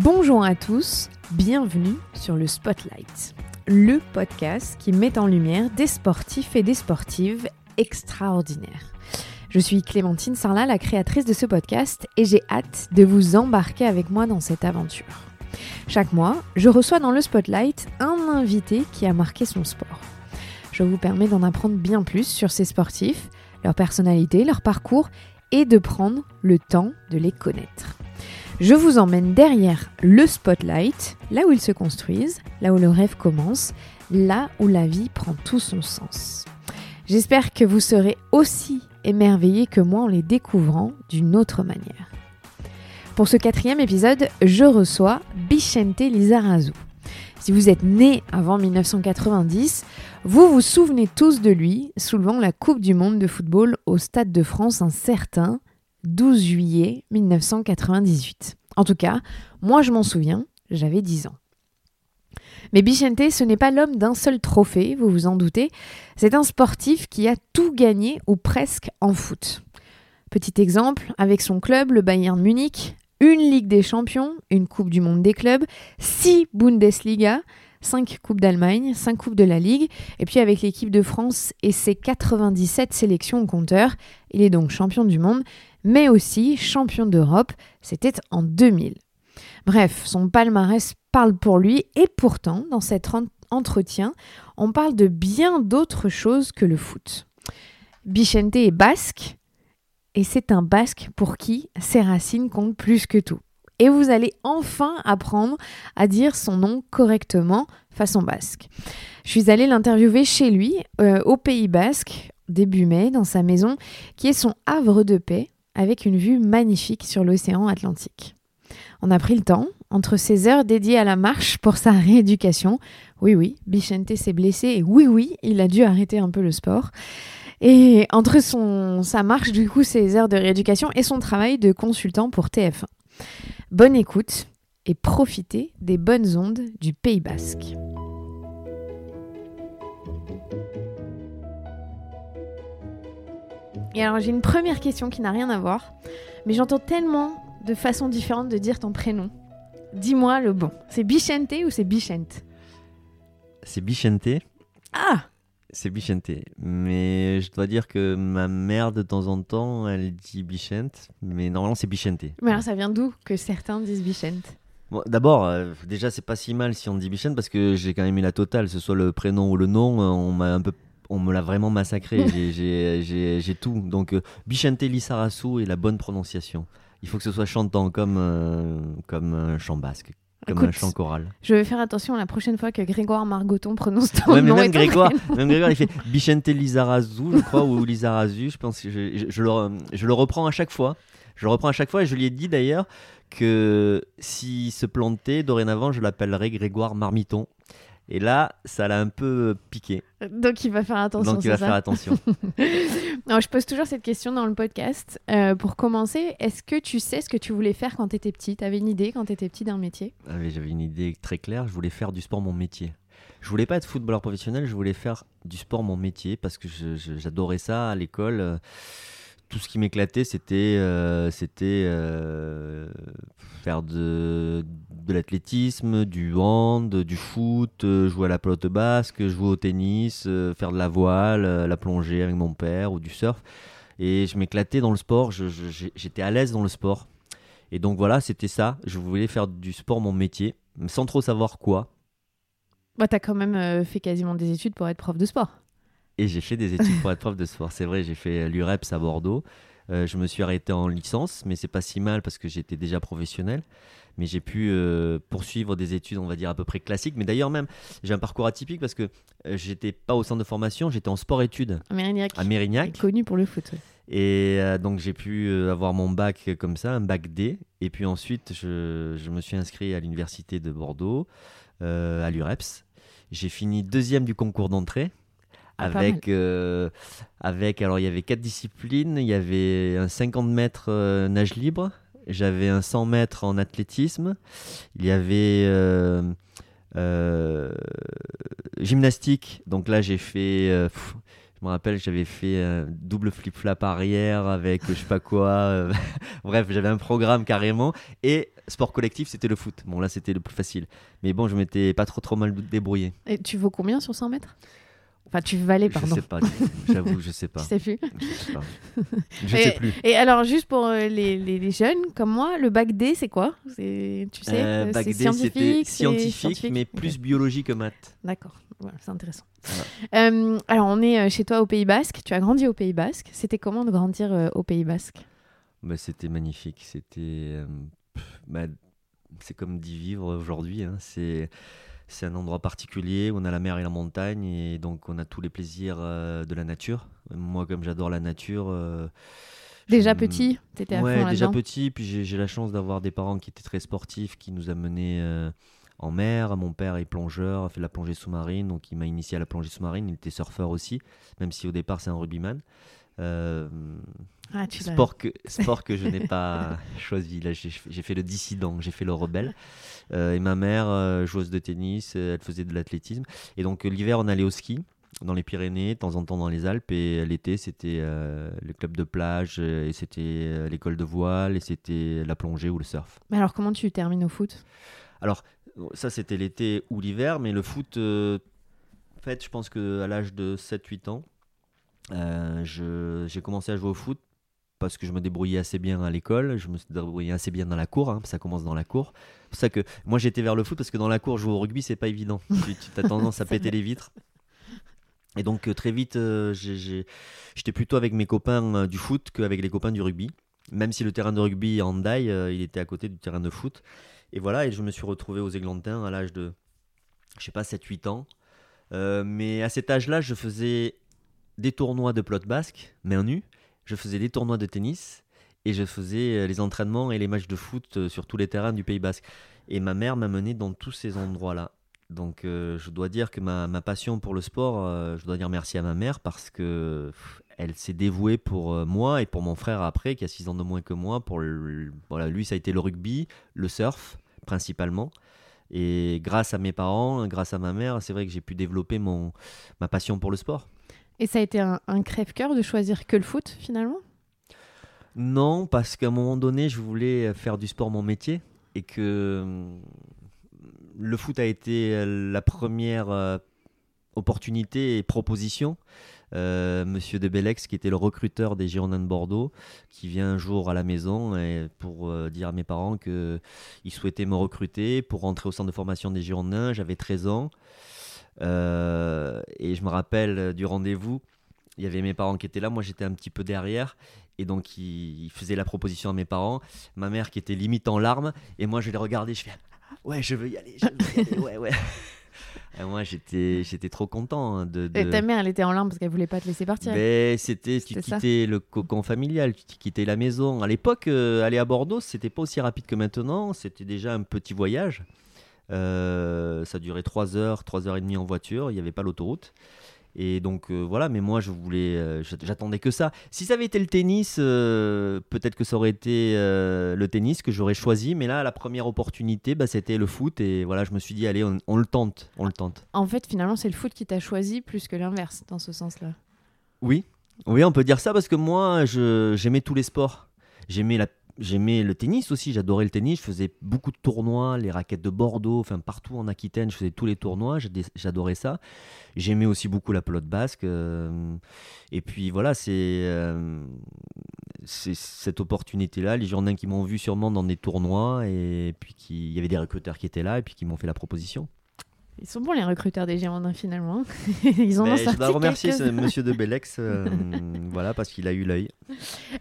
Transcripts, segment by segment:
Bonjour à tous, bienvenue sur le Spotlight, le podcast qui met en lumière des sportifs et des sportives extraordinaires. Je suis Clémentine Sarlat, la créatrice de ce podcast, et j'ai hâte de vous embarquer avec moi dans cette aventure. Chaque mois, je reçois dans le Spotlight un invité qui a marqué son sport. Je vous permets d'en apprendre bien plus sur ces sportifs, leur personnalité, leur parcours, et de prendre le temps de les connaître. Je vous emmène derrière le spotlight, là où ils se construisent, là où le rêve commence, là où la vie prend tout son sens. J'espère que vous serez aussi émerveillés que moi en les découvrant d'une autre manière. Pour ce quatrième épisode, je reçois Bichente Lizarazu. Si vous êtes né avant 1990, vous vous souvenez tous de lui soulevant la Coupe du Monde de football au Stade de France un certain 12 juillet 1998. En tout cas, moi je m'en souviens, j'avais 10 ans. Mais Bichente, ce n'est pas l'homme d'un seul trophée, vous vous en doutez, c'est un sportif qui a tout gagné ou presque en foot. Petit exemple, avec son club, le Bayern Munich, une Ligue des Champions, une Coupe du Monde des clubs, six Bundesliga, 5 Coupes d'Allemagne, 5 Coupes de la Ligue, et puis avec l'équipe de France et ses 97 sélections au compteur, il est donc champion du monde, mais aussi champion d'Europe, c'était en 2000. Bref, son palmarès parle pour lui, et pourtant, dans cet entretien, on parle de bien d'autres choses que le foot. Bichente est basque, et c'est un basque pour qui ses racines comptent plus que tout et vous allez enfin apprendre à dire son nom correctement façon basque. Je suis allée l'interviewer chez lui, euh, au Pays Basque, début mai, dans sa maison, qui est son havre de paix, avec une vue magnifique sur l'océan Atlantique. On a pris le temps, entre ses heures dédiées à la marche pour sa rééducation. Oui, oui, Bichente s'est blessé et oui, oui, il a dû arrêter un peu le sport. Et entre son, sa marche, du coup, ses heures de rééducation et son travail de consultant pour TF1. Bonne écoute et profitez des bonnes ondes du Pays basque. Et alors j'ai une première question qui n'a rien à voir, mais j'entends tellement de façons différentes de dire ton prénom. Dis-moi le bon. C'est Bichente ou c'est Bichente? C'est Bichente. Ah c'est Bichente. Mais je dois dire que ma mère, de temps en temps, elle dit Bichente. Mais normalement, c'est Bichente. Mais alors, ça vient d'où que certains disent Bichente? Bon, D'abord, euh, déjà, c'est pas si mal si on dit Bichente parce que j'ai quand même eu la totale. Que ce soit le prénom ou le nom, on m'a un peu. On me l'a vraiment massacré. j'ai tout. Donc, euh, Bichente Lissarasu est la bonne prononciation. Il faut que ce soit chantant comme, euh, comme un chant basque. Comme un chant choral. Je vais faire attention la prochaine fois que Grégoire Margoton prononce ton ouais, nom. Même Grégoire, même Grégoire, il fait Bichente Lizarazu, je crois, ou Lizarazu. Je pense que je, je, le, je, le, reprends à chaque fois. Je le reprends à chaque fois et je lui ai dit d'ailleurs que s'il se plantait, dorénavant, je l'appellerais Grégoire Marmiton. Et là, ça l'a un peu piqué. Donc il va faire attention. Donc il va faire attention. non, je pose toujours cette question dans le podcast. Euh, pour commencer, est-ce que tu sais ce que tu voulais faire quand tu étais petit? Tu avais une idée quand tu étais petit d'un métier? Ah J'avais une idée très claire. Je voulais faire du sport mon métier. Je voulais pas être footballeur professionnel, je voulais faire du sport mon métier parce que j'adorais ça à l'école tout ce qui m'éclatait, c'était euh, euh, faire de, de l'athlétisme, du hand, du foot, euh, jouer à la pelote basque, jouer au tennis, faire de la voile, la plongée avec mon père ou du surf. Et je m'éclatais dans le sport, j'étais à l'aise dans le sport. Et donc voilà, c'était ça. Je voulais faire du sport mon métier, sans trop savoir quoi. Bah, t'as quand même fait quasiment des études pour être prof de sport. Et j'ai fait des études pour être prof de sport. C'est vrai, j'ai fait l'UREPS à Bordeaux. Euh, je me suis arrêté en licence, mais c'est pas si mal parce que j'étais déjà professionnel. Mais j'ai pu euh, poursuivre des études, on va dire, à peu près classiques. Mais d'ailleurs, même, j'ai un parcours atypique parce que euh, j'étais pas au centre de formation, j'étais en sport-études. À Mérignac. À Mérignac. Connu pour le foot. Et donc, j'ai pu avoir mon bac comme ça, un bac D. Et puis ensuite, je, je me suis inscrit à l'université de Bordeaux, à l'UREPS. J'ai fini deuxième du concours d'entrée. Ah, avec, euh, avec, alors il y avait quatre disciplines, il y avait un 50 mètres euh, nage libre, j'avais un 100 mètres en athlétisme, il y avait euh, gymnastique, donc là j'ai fait, je me rappelle, j'avais fait un double flip-flap arrière avec je sais pas quoi, bref, j'avais un programme carrément, et sport collectif, c'était le foot. Bon, là, c'était le plus facile. Mais bon, je m'étais pas trop, trop mal débrouillé. Et tu vaux combien sur 100 mètres? Enfin, tu valais, pardon. Je sais pas, j'avoue, je sais pas. Tu sais plus Je sais pas. Je sais plus. Et alors, juste pour euh, les, les- les jeunes comme moi, le bac D, c'est quoi? C'est- Tu sais, Euh, euh, bac c'est D, c'était scientifique mais plus biologie que maths. D'accord, Voilà, c'est intéressant. Euh, alors, on est chez toi au Pays Basque. Tu as grandi au Pays Basque. C'était comment de grandir au Pays Basque? Bah, c'était magnifique. C'était. bah, c'est comme d'y vivre aujourd'hui. hein. C'est. C'est un endroit particulier où on a la mer et la montagne et donc on a tous les plaisirs euh, de la nature. Moi, comme j'adore la nature. euh, Déjà petit, t'étais à Ouais, fond déjà petit. Puis j'ai j'ai la chance d'avoir des parents qui étaient très sportifs, qui nous amenaient euh, en mer. Mon père est plongeur, a fait de la plongée sous-marine, donc il m'a initié à la plongée sous-marine. Il était surfeur aussi, même si au départ c'est un rugbyman. Euh, Ah, tu sport que, sport que je n'ai pas choisi. Là, j'ai fait le dissident, j'ai fait le rebelle. Euh, et ma mère, euh, joueuse de tennis, elle faisait de l'athlétisme. Et donc l'hiver, on allait au ski dans les Pyrénées, de temps en temps dans les Alpes. Et l'été, c'était euh, le club de plage, et c'était l'école de voile, et c'était la plongée ou le surf. Mais alors, comment tu termines au foot? Alors, ça, c'était l'été ou l'hiver, mais le foot, en fait, je pense qu'à l'âge de 7-8 ans, j'ai commencé à jouer au foot parce que je me débrouillais assez bien à l'école, je me débrouillais assez bien dans la cour, hein, ça commence dans la cour. C'est pour ça que moi j'étais vers le foot parce que dans la cour jouer au rugby c'est pas évident. tu tu as tendance à péter les vitres. Et donc euh, très vite euh, j'étais plutôt avec mes copains euh, du foot qu'avec les copains du rugby. Même si le terrain de rugby en Daille, euh, il était à côté du terrain de foot. Et voilà, et je me suis retrouvé aux Églantins à l'âge de, je sais pas, 7-8 ans. Euh, mais à cet âge-là, je faisais des tournois de plot basque, main nue. Je faisais des tournois de tennis. Et je faisais euh, les entraînements et les matchs de foot euh, sur tous les terrains du Pays basque. Et ma mère m'a mené dans tous ces endroits-là. Donc euh, je dois dire que ma, passion pour le sport, je dois dire merci à ma mère parce que elle s'est dévouée pour moi et pour mon frère après, qui a 6 ans de moins que moi. Pour lui, ça a été le rugby, le surf principalement. Et grâce à mes parents, grâce à ma mère, c'est vrai que j'ai pu développer mon, ma passion pour le sport. Et ça a été un, un crève-cœur de choisir que le foot, finalement? Non, parce qu'à un moment donné, je voulais faire du sport mon métier et que hum, le foot a été la première euh, opportunité et proposition. Euh, Monsieur de Bellex, qui était le recruteur des Girondins de Bordeaux, qui vient un jour à la maison pour euh, dire à mes parents qu'il souhaitait me recruter pour rentrer au centre de formation des Girondins. J'avais 13 ans. Euh, et je me rappelle euh, du rendez-vous, il y avait mes parents qui étaient là, moi j'étais un petit peu derrière. Et donc il, il faisait la proposition à mes parents, ma mère qui était limite en larmes, et moi je les regardais, je fais ouais je veux y aller, je veux y aller, ouais ouais. Et moi j'étais j'étais trop content hein, de. de... Et ta mère, elle était en larmes parce qu'elle voulait pas te laisser partir. Ben, c'était, tu ça. quittais le cocon familial, tu quittais la maison. À l'époque, euh, aller à Bordeaux, c'était pas aussi rapide que maintenant. C'était déjà un petit voyage. Euh, ça durait 3 heures, 3 heures et demie en voiture. Il n'y avait pas l'autoroute. Et donc euh, voilà, mais moi je voulais, euh, j'a- j'attendais que ça. Si ça avait été le tennis, euh, peut-être que ça aurait été le tennis que j'aurais choisi. Mais là, la première opportunité, bah, c'était le foot. Et voilà, je me suis dit, allez, on, on le tente, on le tente. En fait, finalement, c'est le foot qui t'a choisi plus que l'inverse, dans ce sens-là. Oui, oui, on peut dire ça parce que moi, j'aimais tous les sports. J'aimais la, j'aimais le tennis aussi. J'adorais le tennis. Je faisais beaucoup de tournois, les raquettes de Bordeaux, enfin partout en Aquitaine. Je faisais tous les tournois. J'adorais ça. J'aimais aussi beaucoup la pelote basque. euh, et puis voilà, c'est, euh, cette opportunité-là. Les Girondins qui m'ont vu sûrement dans des tournois et puis il y avait des recruteurs qui étaient là et puis qui m'ont fait la proposition. Ils sont bons, les recruteurs des Girondins, finalement. Ils en ont je dois remercier ce quelques-uns. monsieur de Bellex, euh, voilà, parce qu'il a eu l'œil.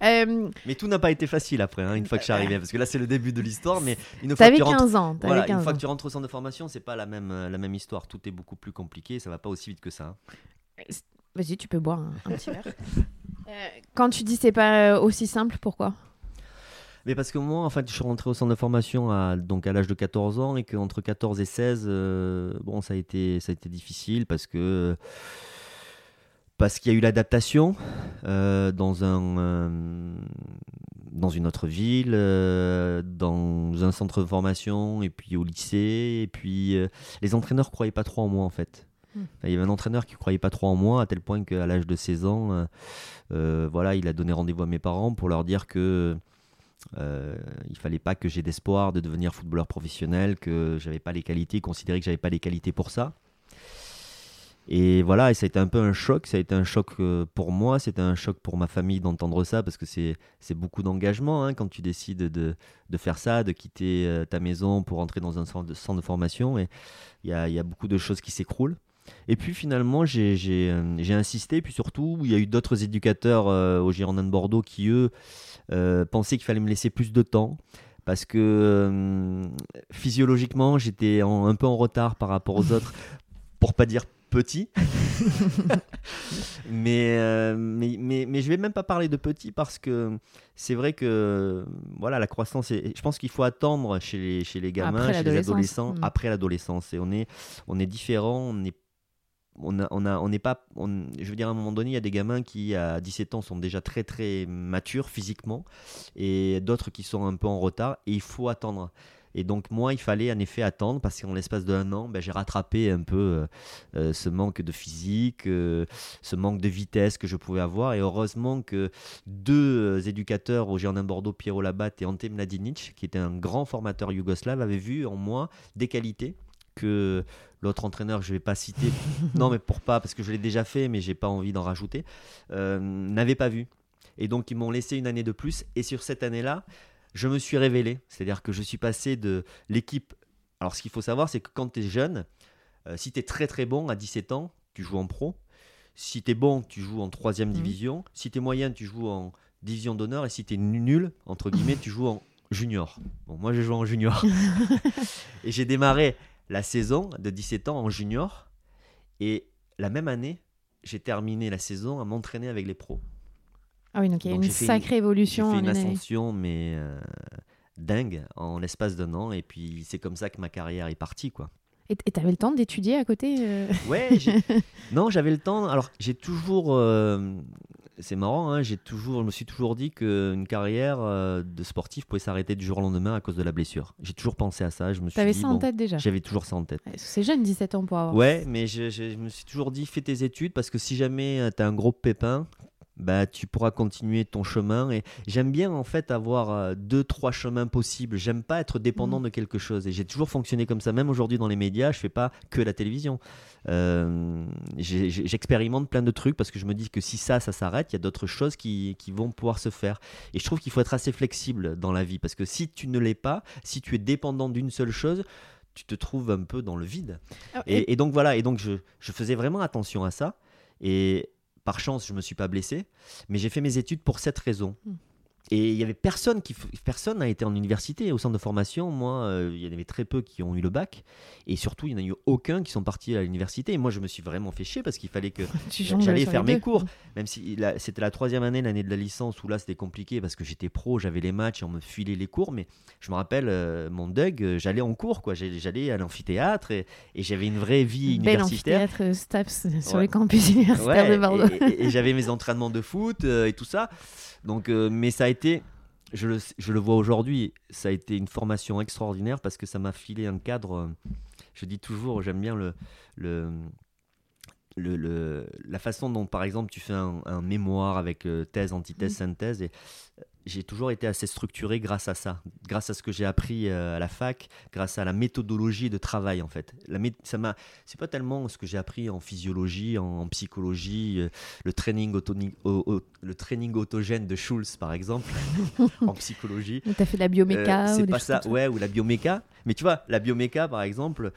Euh, Mais tout n'a pas été facile après, hein, une fois que je suis arrivé, parce que là c'est le début de l'histoire, mais une fois, que T'avais tu, rentres, 15 ans. t'avais voilà, 15 une fois ans. que tu rentres au centre de formation, c'est pas la même, euh, la même histoire, tout est beaucoup plus compliqué, ça va pas aussi vite que ça. hein. Vas-y, tu peux boire un, un petit verre. Euh, quand tu dis c'est pas aussi simple, pourquoi? Mais parce que moi, en fait, je suis rentré au centre de formation à, donc à l'âge de 14 ans, et qu'entre 14 et 16, euh, bon, ça a, été, ça a été difficile, parce que... Parce qu'il y a eu l'adaptation euh, dans, un, euh, dans une autre ville, dans un centre de formation, et puis au lycée. Et puis les entraîneurs ne croyaient pas trop en moi en fait. Hmm. Il y avait un entraîneur qui ne croyait pas trop en moi, à tel point qu'à l'âge de 16 ans, euh, voilà, il a donné rendez-vous à mes parents pour leur dire que Euh, il fallait pas que j'ai d'espoir de devenir footballeur professionnel, que j'avais pas les qualités, considérer que j'avais pas les qualités pour ça. Et voilà, et ça a été un peu un choc. Ça a été un choc euh, pour moi, c'était un choc pour ma famille d'entendre ça parce que c'est beaucoup d'engagement hein, quand tu décides de, de, faire ça, de quitter euh, ta maison pour entrer dans un centre de, formation. Et il y a, y a, beaucoup de choses qui s'écroulent. Et puis finalement, j'ai euh, insisté. Puis surtout, il y a eu d'autres éducateurs au Girondin de Bordeaux qui, eux, pensaient qu'il fallait me laisser plus de temps parce que physiologiquement j'étais un peu en retard par rapport aux autres, pour pas dire petit. mais, euh, mais, mais, mais, je vais même pas parler de petit parce que c'est vrai que voilà, la croissance, je pense qu'il faut attendre chez les, chez les gamins, chez les adolescents, mm. après l'adolescence. Et on est, on est différent, on est on on n'est pas, je veux dire à un moment donné, il y a des gamins qui à 17 ans sont déjà très très matures physiquement et d'autres qui sont un peu en retard et il faut attendre. Et donc moi, il fallait en effet attendre parce qu'en l'espace d'un an, ben, j'ai rattrapé un peu euh, euh, ce manque de physique, euh, ce manque de vitesse que je pouvais avoir. Et heureusement que deux éducateurs au Girondin Bordeaux, Piero Labatte et Ante Mladinic, qui était un grand formateur yougoslave, avaient vu en moi des qualités que l'autre entraîneur, je ne vais pas citer, non mais pour pas, parce que je l'ai déjà fait, mais j'ai pas envie d'en rajouter, n'avait pas vu. Et donc ils m'ont laissé une année de plus. Et sur cette année-là, je me suis révélé. C'est-à-dire que je suis passé de l'équipe. Alors, ce qu'il faut savoir, c'est que quand tu es jeune, euh, si tu es très très bon à 17 ans, tu joues en pro. Si tu es bon, tu joues en troisième mhm. division. Si tu es moyen, tu joues en division d'honneur. Et si tu es nul, entre guillemets, tu joues en junior. Bon, moi, j'ai joué en junior. et j'ai démarré la saison de 17 ans en junior. Et la même année, j'ai terminé la saison à m'entraîner avec les pros. Ah oui, donc il y a une sacrée évolution. J'ai fait une ascension, mais euh, dingue, en l'espace d'un an. Et puis c'est comme ça que ma carrière est partie, quoi. Et tu avais le temps d'étudier à côté euh? Ouais, non, j'avais le temps. Alors, j'ai toujours. Euh, c'est marrant, hein, j'ai toujours, je me suis toujours dit qu'une carrière de sportif pouvait s'arrêter du jour au lendemain à cause de la blessure. J'ai toujours pensé à ça. Je me suis avais ça en tête déjà J'avais toujours ça en tête. C'est jeune, 17 ans pour avoir. Ouais, mais je, je, me suis toujours dit fais tes études parce que si jamais tu as un gros pépin, bah, tu pourras continuer ton chemin. Et j'aime bien en fait avoir euh, deux, trois chemins possibles. J'aime pas être dépendant mmh. de quelque chose. Et j'ai toujours fonctionné comme ça. Même aujourd'hui dans les médias, je fais pas que la télévision. Euh, j'expérimente plein de trucs parce que je me dis que si ça, ça s'arrête, il y a d'autres choses qui, qui, vont pouvoir se faire. Et je trouve qu'il faut être assez flexible dans la vie parce que si tu ne l'es pas, si tu es dépendant d'une seule chose, tu te trouves un peu dans le vide. Ah, et, et, donc voilà, et donc je, je faisais vraiment attention à ça. Et par chance, je ne me suis pas blessé, mais j'ai fait mes études pour cette raison. Hmm. Et il y avait personne qui personne n'a été en université au centre de formation. Moi, euh, il y en avait très peu qui ont eu le bac, et surtout il n'y en a eu aucun qui sont partis à l'université. Et moi, je me suis vraiment fait chier parce qu'il fallait que j'allais faire mes cours, même si c'était la troisième année, l'année de la licence où là c'était compliqué parce que j'étais pro, j'avais les matchs et on me filait les cours. Mais je me rappelle euh, mon Doug, euh, j'allais en cours quoi, j'allais à l'amphithéâtre et, j'avais une vraie vie Belle universitaire. amphithéâtre Staps sur les campus universitaires de Bordeaux. Et, j'avais mes entraînements de foot et tout ça. Donc, mais ça a été je le, je le vois aujourd'hui, ça a été une formation extraordinaire parce que ça m'a filé un cadre. Euh, je dis toujours, j'aime bien le, le, le, la façon dont, par exemple, tu fais un, mémoire avec euh, thèse, antithèse, mmh. synthèse. Et j'ai toujours été assez structuré grâce à ça, grâce à ce que j'ai appris euh, à la fac, grâce à la méthodologie de travail en fait. La ça m'a, c'est pas tellement ce que j'ai appris en physiologie, en, psychologie, euh, le training le training autogène de Schulz par exemple, en psychologie. Tu as fait de la bioméca euh, C'est pas ça, ouais, ou la bioméca. Mais tu vois, la bioméca par exemple.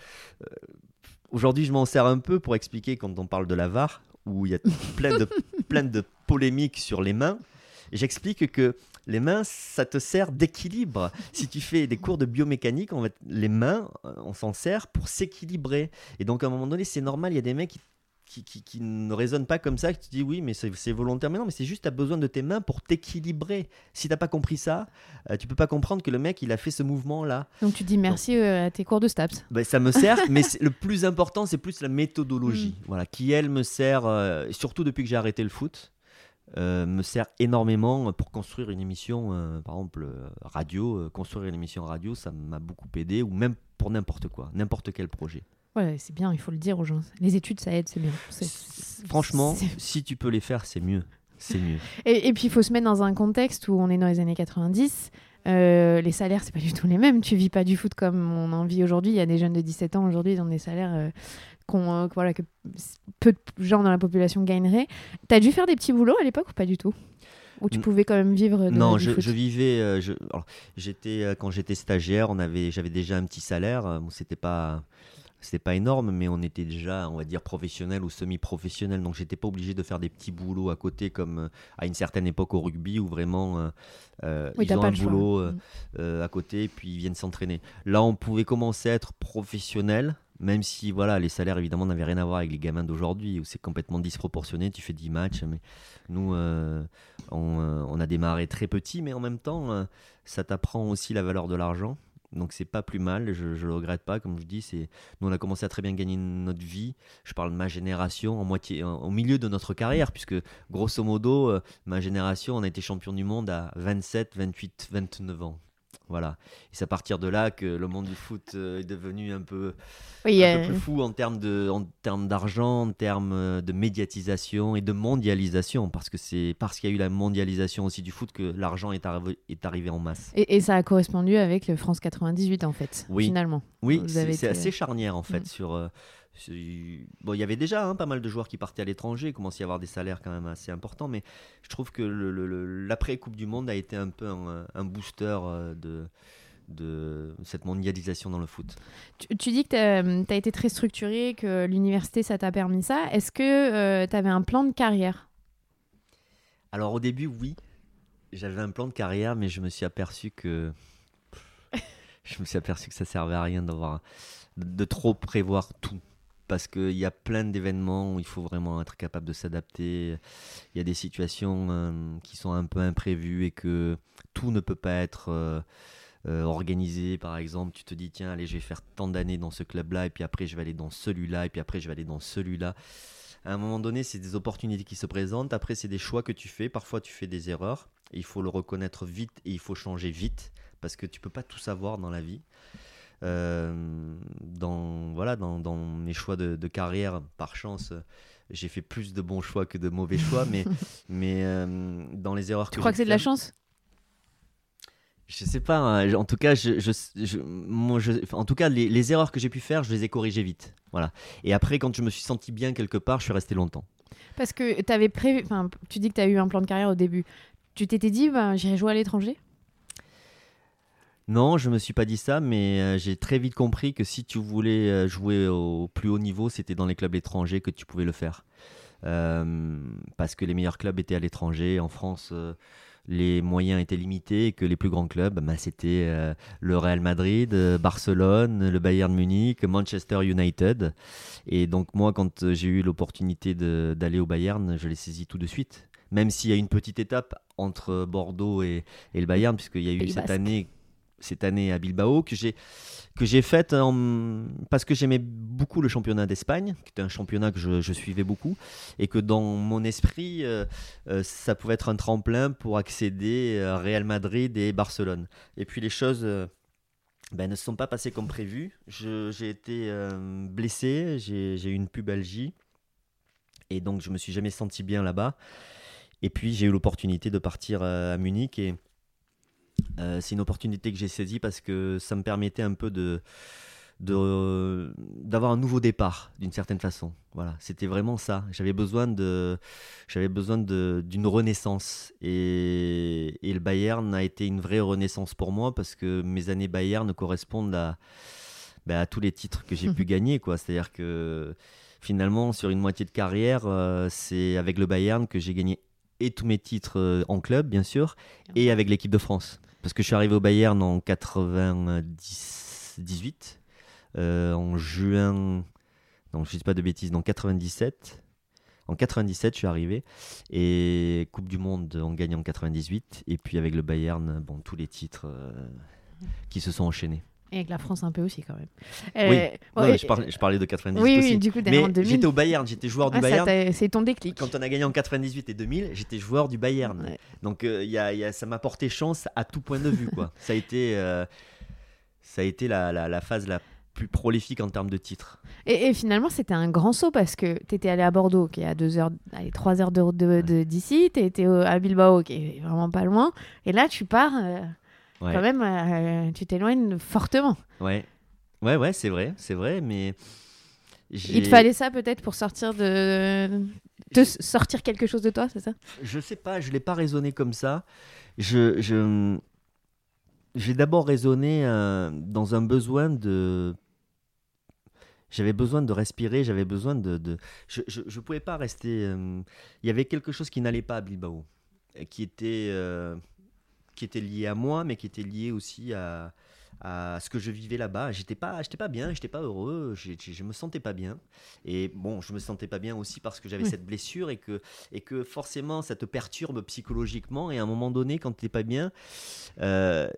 Aujourd'hui, je m'en sers un peu pour expliquer quand on parle de la VAR, où il y a plein de, plein de polémiques sur les mains. J'explique que les mains, ça te sert d'équilibre. Si tu fais des cours de biomécanique, on va les mains, euh, on s'en sert pour s'équilibrer. Et donc à un moment donné, c'est normal, il y a des mecs qui, qui, ne raisonnent pas comme ça, que tu dis oui, mais c'est volontaire. Mais non, mais c'est juste, tu as besoin de tes mains pour t'équilibrer. Si tu n'as pas compris ça, tu euh, tu peux pas comprendre que le mec, il a fait ce mouvement-là. Donc tu dis merci euh, à tes cours de STAPS. Ben, ça me sert, mais le plus important, c'est plus la méthodologie, mm. voilà, qui elle me sert, surtout depuis que j'ai arrêté le foot. Euh, me sert énormément pour construire une émission, euh, par exemple euh, radio, construire une émission radio, ça m'a beaucoup aidé, ou même pour n'importe quoi, n'importe quel projet. Ouais, c'est bien, il faut le dire aux gens. Les études, ça aide, c'est bien. Franchement, si tu peux les faire, c'est mieux. C'est mieux. Et, puis, il faut se mettre dans un contexte où on est dans les années 90. Euh, les salaires, c'est pas du tout les mêmes. Tu vis pas du foot comme on en vit aujourd'hui. Il y a des jeunes de 17 ans aujourd'hui, ils ont des salaires qu'on, euh, voilà, que peu de gens dans la population gagneraient. T'as dû faire des petits boulots à l'époque ou pas du tout? Ou tu pouvais quand même vivre de, Non, je, vivais. euh, j'étais euh, quand j'étais stagiaire, on avait, j'avais déjà un petit salaire. euh, c'était pas, c'était pas énorme, mais on était déjà, on va dire, professionnel ou semi-professionnel. Donc, j'étais pas obligé de faire des petits boulots à côté, comme euh, à une certaine époque au rugby, où vraiment euh, euh, Oui, ils ont un boulot euh, Mm. euh, à côté, puis ils viennent s'entraîner. Là, on pouvait commencer à être professionnel. Même si voilà, les salaires évidemment n'avaient rien à voir avec les gamins d'aujourd'hui, où c'est complètement disproportionné, tu fais 10 matchs, mais nous, euh, on, on a démarré très petit, mais en même temps, ça t'apprend aussi la valeur de l'argent. Donc c'est pas plus mal, je, je le regrette pas, comme je dis, c'est nous on a commencé à très bien gagner notre vie. Je parle de ma génération en moitié, au milieu de notre carrière, puisque grosso modo, euh, ma génération, on a été champion du monde à 27, 28, 29 ans. Voilà. Et c'est à partir de là que le monde du foot euh, est devenu un peu, Oui, un euh, peu plus fou en termes de, en termes d'argent, en termes euh, de médiatisation et de mondialisation, parce que c'est parce qu'il y a eu la mondialisation aussi du foot que l'argent est arrivé, est arrivé en masse. et, et ça a correspondu avec le France 98 en fait, Oui. finalement. Oui, Vous c'est assez charnière en fait Mm. sur. euh, sur- Bon, il y avait déjà hein, pas mal de joueurs qui partaient à l'étranger, il commençait à y avoir des salaires quand même assez importants, mais je trouve que le- le- le- l'après Coupe du Monde a été un peu un, un booster euh, de, de cette mondialisation dans le foot. Tu, tu dis que tu as été très structuré, que l'université ça t'a permis ça. Est-ce que tu avais un plan de carrière? Alors au début, oui, j'avais un plan de carrière, mais je me suis aperçu que je me suis aperçu que ça servait à rien d'avoir de trop prévoir tout. Parce qu'il y a plein d'événements où il faut vraiment être capable de s'adapter. Il y a des situations euh, qui sont un peu imprévues et que tout ne peut pas être euh, euh, organisé. Par exemple, tu te dis, tiens, allez, je vais faire tant d'années dans ce club-là, et puis après, je vais aller dans celui-là, et puis après, je vais aller dans celui-là. À un moment donné, c'est des opportunités qui se présentent. Après, c'est des choix que tu fais. Parfois, tu fais des erreurs. Et il faut le reconnaître vite et il faut changer vite parce que tu peux pas tout savoir dans la vie. Euh, dans, voilà, dans, dans mes choix de, de carrière, par chance, j'ai fait plus de bons choix que de mauvais choix. mais mais euh, dans les erreurs Tu que crois que c'est de la chance? Je sais pas, hein, en tout cas, je, je, je- moi, je- en tout cas, les, les erreurs que j'ai pu faire, je les ai corrigées vite. Voilà. Et après, quand je me suis senti bien quelque part, je suis resté longtemps. Parce que tu avais prévu, enfin, tu dis que tu as eu un plan de carrière au début. Tu t'étais dit, ben, j'irai jouer à l'étranger? Non, je me suis pas dit ça, mais euh, j'ai très vite compris que si tu voulais euh, jouer au plus haut niveau, c'était dans les clubs étrangers que tu pouvais le faire. Euh, parce que les meilleurs clubs étaient à l'étranger. En France, les moyens étaient limités et que les plus grands clubs, bah, c'était le Real Madrid, Barcelone, le Bayern Munich, Manchester United. Et donc moi, quand j'ai eu l'opportunité d'aller au Bayern, je l'ai saisi tout de suite. Même s'il y a une petite étape entre Bordeaux et, et le Bayern, puisqu'il y a eu Pays cette Basque. année, cette année à Bilbao que j'ai faite en- parce que j'aimais beaucoup le championnat d'Espagne, qui était un championnat que je, suivais beaucoup, et que dans mon esprit, euh, euh, ça pouvait être un tremplin pour accéder à Real Madrid et Barcelone. Et puis les choses euh, ben, ne se sont pas passées comme prévu. J'ai été euh, blessé, j'ai eu une pubalgie, et donc je me suis jamais senti bien là-bas. Et puis j'ai eu l'opportunité de partir euh, à Munich et euh, c'est une opportunité que j'ai saisie parce que ça me permettait un peu de d'avoir un nouveau départ d'une certaine façon. Voilà, c'était vraiment ça. J'avais besoin de j'avais besoin d'une renaissance et, et le Bayern a été une vraie renaissance pour moi parce que mes années Bayern correspondent à à tous les titres que j'ai pu gagner quoi. C'est-à-dire que finalement sur une moitié de carrière, euh, c'est avec le Bayern que j'ai gagné et tous mes titres euh, en club bien sûr et avec l'équipe de France. Parce que je suis arrivé au Bayern en 98, euh, en juin, non je dis pas de bêtises, en 97. En 97, je suis arrivé et Coupe du Monde, on gagne en 98 et puis avec le Bayern, bon tous les titres euh, qui se sont enchaînés. Et avec la France un peu aussi quand même. Oui. Euh, Non, ouais, mais je, parlais, je parlais de 98 oui, aussi. oui, du coup, derrière en mais 2000. j'étais au Bayern, j'étais joueur du Ah, Bayern. c'est ton déclic. Quand on a gagné en 98 et 2000, j'étais joueur du Bayern. Ouais. Donc euh, y a- il y a- ça m'a porté chance à tout point de vue. Quoi. ça a été, euh, ça a été la, la- la phase la plus prolifique en termes de titres. Et, et finalement, c'était un grand saut parce que tu étais allé à Bordeaux, qui est à 2 heures, allez, 3 heures de- de- de- d'ici, tu étais à Bilbao, qui est vraiment pas loin, et là, tu pars euh, Ouais. quand même, euh, tu t'éloignes fortement. Ouais, ouais, ouais, c'est vrai, c'est vrai, mais. Il te fallait ça peut-être pour sortir de. te sortir quelque chose de toi, c'est ça? Je sais pas, je l'ai pas raisonné comme ça. Je, je, j'ai d'abord raisonné euh, dans un besoin de. J'avais besoin de respirer, j'avais besoin de. de- Je, je pouvais pas rester. euh, Il y avait quelque chose qui n'allait pas à Bilbao, qui était, euh, qui était lié à moi, mais qui était lié aussi à, à ce que je vivais là-bas. J'étais pas, j'étais pas bien, j'étais pas heureux, j'ai- j'ai- je me sentais pas bien. Et bon, je me sentais pas bien aussi parce que j'avais Oui. cette blessure et que et que forcément ça te perturbe psychologiquement et à un moment donné quand tu n'es pas bien euh,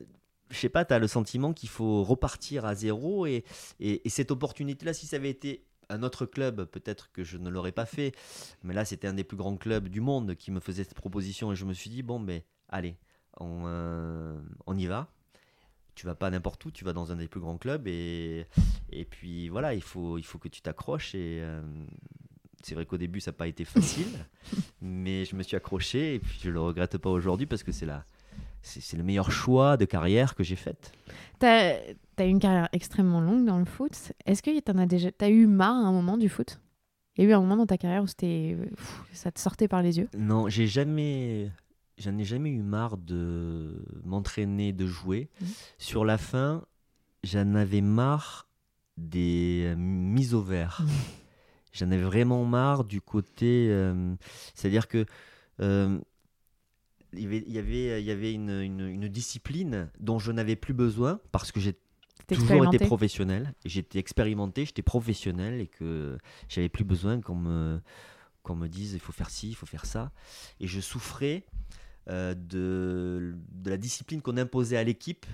je sais pas tu as le sentiment qu'il faut repartir à zéro et, et, et cette opportunité là si ça avait été un autre club, peut-être que je ne l'aurais pas fait, mais là c'était un des plus grands clubs du monde qui me faisait cette proposition et je me suis dit bon ben allez, on, euh, on y va. Tu vas pas n'importe où, tu vas dans un des plus grands clubs et, et puis voilà, il faut, il faut que tu t'accroches et euh, c'est vrai qu'au début ça n'a pas été facile, mais je me suis accroché et puis je le regrette pas aujourd'hui parce que c'est la, c'est le meilleur choix de carrière que j'ai fait. T'as as une carrière extrêmement longue dans le foot. Est-ce que t'en as déjà. T'as eu marre à un moment du foot? Il y a eu un moment dans ta carrière où c'était. ça te sortait par les yeux? Non, j'ai jamais, j'en ai jamais eu marre de m'entraîner, de jouer. Mhm. Sur la fin, j'en avais marre des euh, mises au vert. Mhm. J'en avais vraiment marre du côté, euh, c'est-à-dire que euh, il y avait, il y avait, une, une- une discipline dont je n'avais plus besoin parce que j'ai toujours été professionnel. J'étais expérimenté, j'étais professionnel et que j'avais plus besoin qu'on me, qu'on me dise il faut faire ci, il faut faire ça. Et je souffrais de, de la discipline qu'on imposait à l'équipe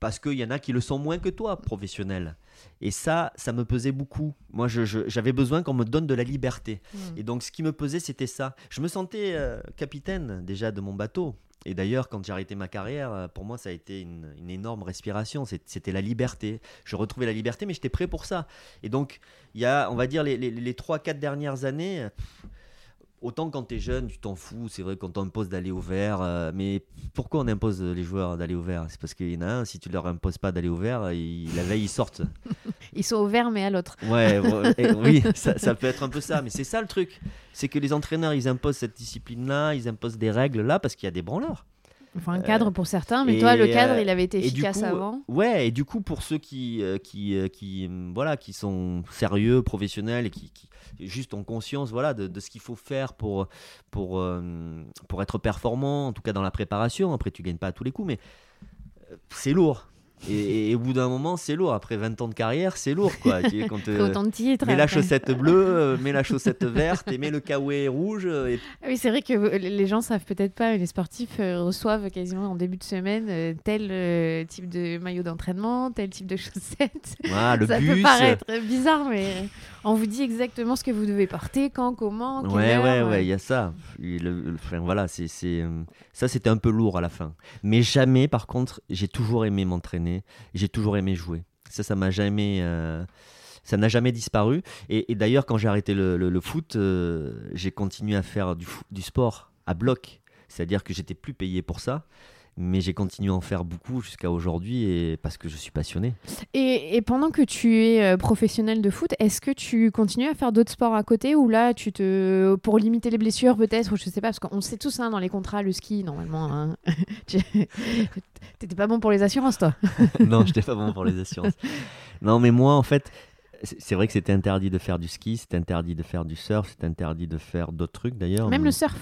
parce qu'il y en a qui le sont moins que toi, professionnel. Et ça, ça me pesait beaucoup. Moi, j'avais besoin qu'on me donne de la liberté. Mm. Et donc, ce qui me pesait, c'était ça. Je me sentais euh, capitaine déjà de mon bateau. Et d'ailleurs, quand j'ai arrêté ma carrière, euh, pour moi, ça a été une, une énorme respiration. C'était la liberté. Je retrouvais la liberté, mais j'étais prêt pour ça. Et donc, il y a, on va dire, les, les, les 3-4 dernières années, euh, autant quand tu es jeune, tu t'en fous. C'est vrai qu'on t'impose d'aller au vert. euh, mais pourquoi on impose les joueurs d'aller au vert? C'est parce qu'il y en a un, si tu leur imposes pas d'aller au vert, ils- la veille, ils sortent. Ils sont au vert, mais à l'autre. Ouais, ouais, et oui, ça, ça peut être un peu ça, mais c'est ça le truc. C'est que les entraîneurs, ils imposent cette discipline-là, ils imposent des règles-là parce qu'il y a des branleurs. Enfin, un cadre pour certains, mais et, toi, le cadre, euh, il avait été efficace coup, avant? Ouais, et du coup, pour ceux qui, euh, qui, euh, qui, euh, voilà, qui sont sérieux, professionnels et qui, qui juste ont conscience voilà, de, de ce qu'il faut faire pour, pour, euh, pour être performant, en tout cas dans la préparation. Après, tu gagnes pas à tous les coups, mais euh, c'est lourd. Et, et au bout d'un moment, c'est lourd. Après 20 ans de carrière, c'est lourd. Quoi. Tu sais, quand, euh, autant de titres. Mets la après. chaussette bleue, euh, mets la chaussette verte et mets le kawaii rouge. euh, Et... Oui, c'est vrai que les gens savent peut-être pas, mais les sportifs euh, reçoivent quasiment en début de semaine tel type de maillot d'entraînement, tel type de le ça bus. peut paraître bizarre, mais on vous dit exactement ce que vous devez porter, quand, comment, quelle Ouais, heure, ouais, euh. ouais, il y a ça. Le- le- enfin, voilà, c'est, euh, ça, c'était un peu lourd à la fin. Mais jamais, par contre, j'ai toujours aimé m'entraîner. J'ai toujours aimé jouer. Ça, ça m'a jamais. euh, Ça n'a jamais disparu. Et, et d'ailleurs, quand j'ai arrêté le, le- le foot, euh, j'ai continué à faire du, du sport à bloc. C'est-à-dire que j'étais plus payé pour ça. Mais j'ai continué à en faire beaucoup jusqu'à aujourd'hui et parce que je suis passionné. Et, et pendant que tu es euh, professionnel de foot, est-ce que tu continues à faire d'autres sports à côté ou là, tu te, pour limiter les blessures peut-être, ou je sais pas, parce qu'on sait tous hein, dans les contrats, le ski, normalement, hein, tu- t'étais pas bon pour les assurances, toi. non, j'étais pas bon pour les assurances. Non, mais moi, en fait, c'est c'est vrai que c'était interdit de faire du ski, c'était interdit de faire du surf, c'était interdit de faire d'autres trucs d'ailleurs. Même mais le surf.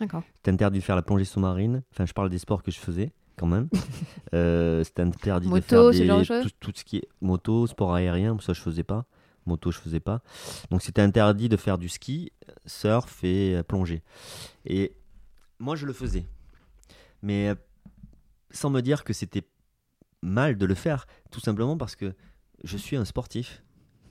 D'accord. C'était interdit de faire la plongée sous-marine. Enfin, je parle des sports que je faisais quand même. Euh, c'était interdit Moto, de ce faire des, choses tout, tout ce qui est moto, sport aérien, ça je faisais pas. Moto, je faisais pas. Donc c'était interdit de faire du ski, surf et euh, plongée. Et moi, je le faisais. Mais euh, sans me dire que c'était mal de le faire, tout simplement parce que je suis un sportif.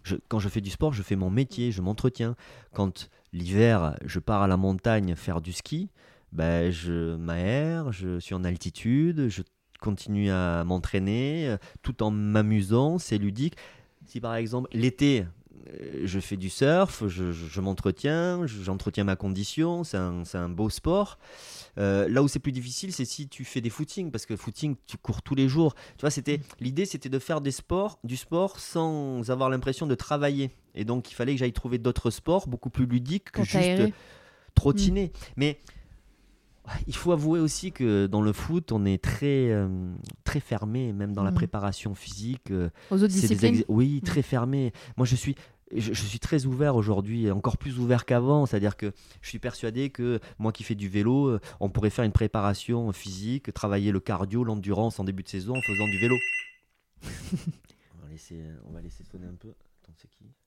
Je- quand je fais du sport, je fais mon métier, je m'entretiens. Quand l'hiver, je pars à la montagne faire du ski, ben, je m'aère, je suis en altitude, je continue à m'entraîner euh, tout en m'amusant, c'est ludique. Si par exemple l'été, je fais du surf, je, je- je m'entretiens, je- j'entretiens ma condition, c'est un, c'est un beau sport. Euh, là où c'est plus difficile, c'est si tu fais des footings, parce que footing, tu cours tous les jours. Tu vois, c'était l'idée, c'était de faire des sports, du sport sans avoir l'impression de travailler. Et donc, il fallait que j'aille trouver d'autres sports beaucoup plus ludiques que juste trottiner. Mais il faut avouer aussi que dans le foot, on est très, euh, très fermé, même dans la Mhm. préparation physique. euh, Aux autres disciplines Oui, très fermé. Moi, je suis, je, je suis très ouvert aujourd'hui, encore plus ouvert qu'avant. C'est-à-dire que je suis persuadé que moi qui fais du vélo, euh, on pourrait faire une préparation physique, travailler le cardio, l'endurance en début de saison en faisant du vélo. on, va laisser, on va laisser sonner un peu. Attends, c'est qui? 15h40.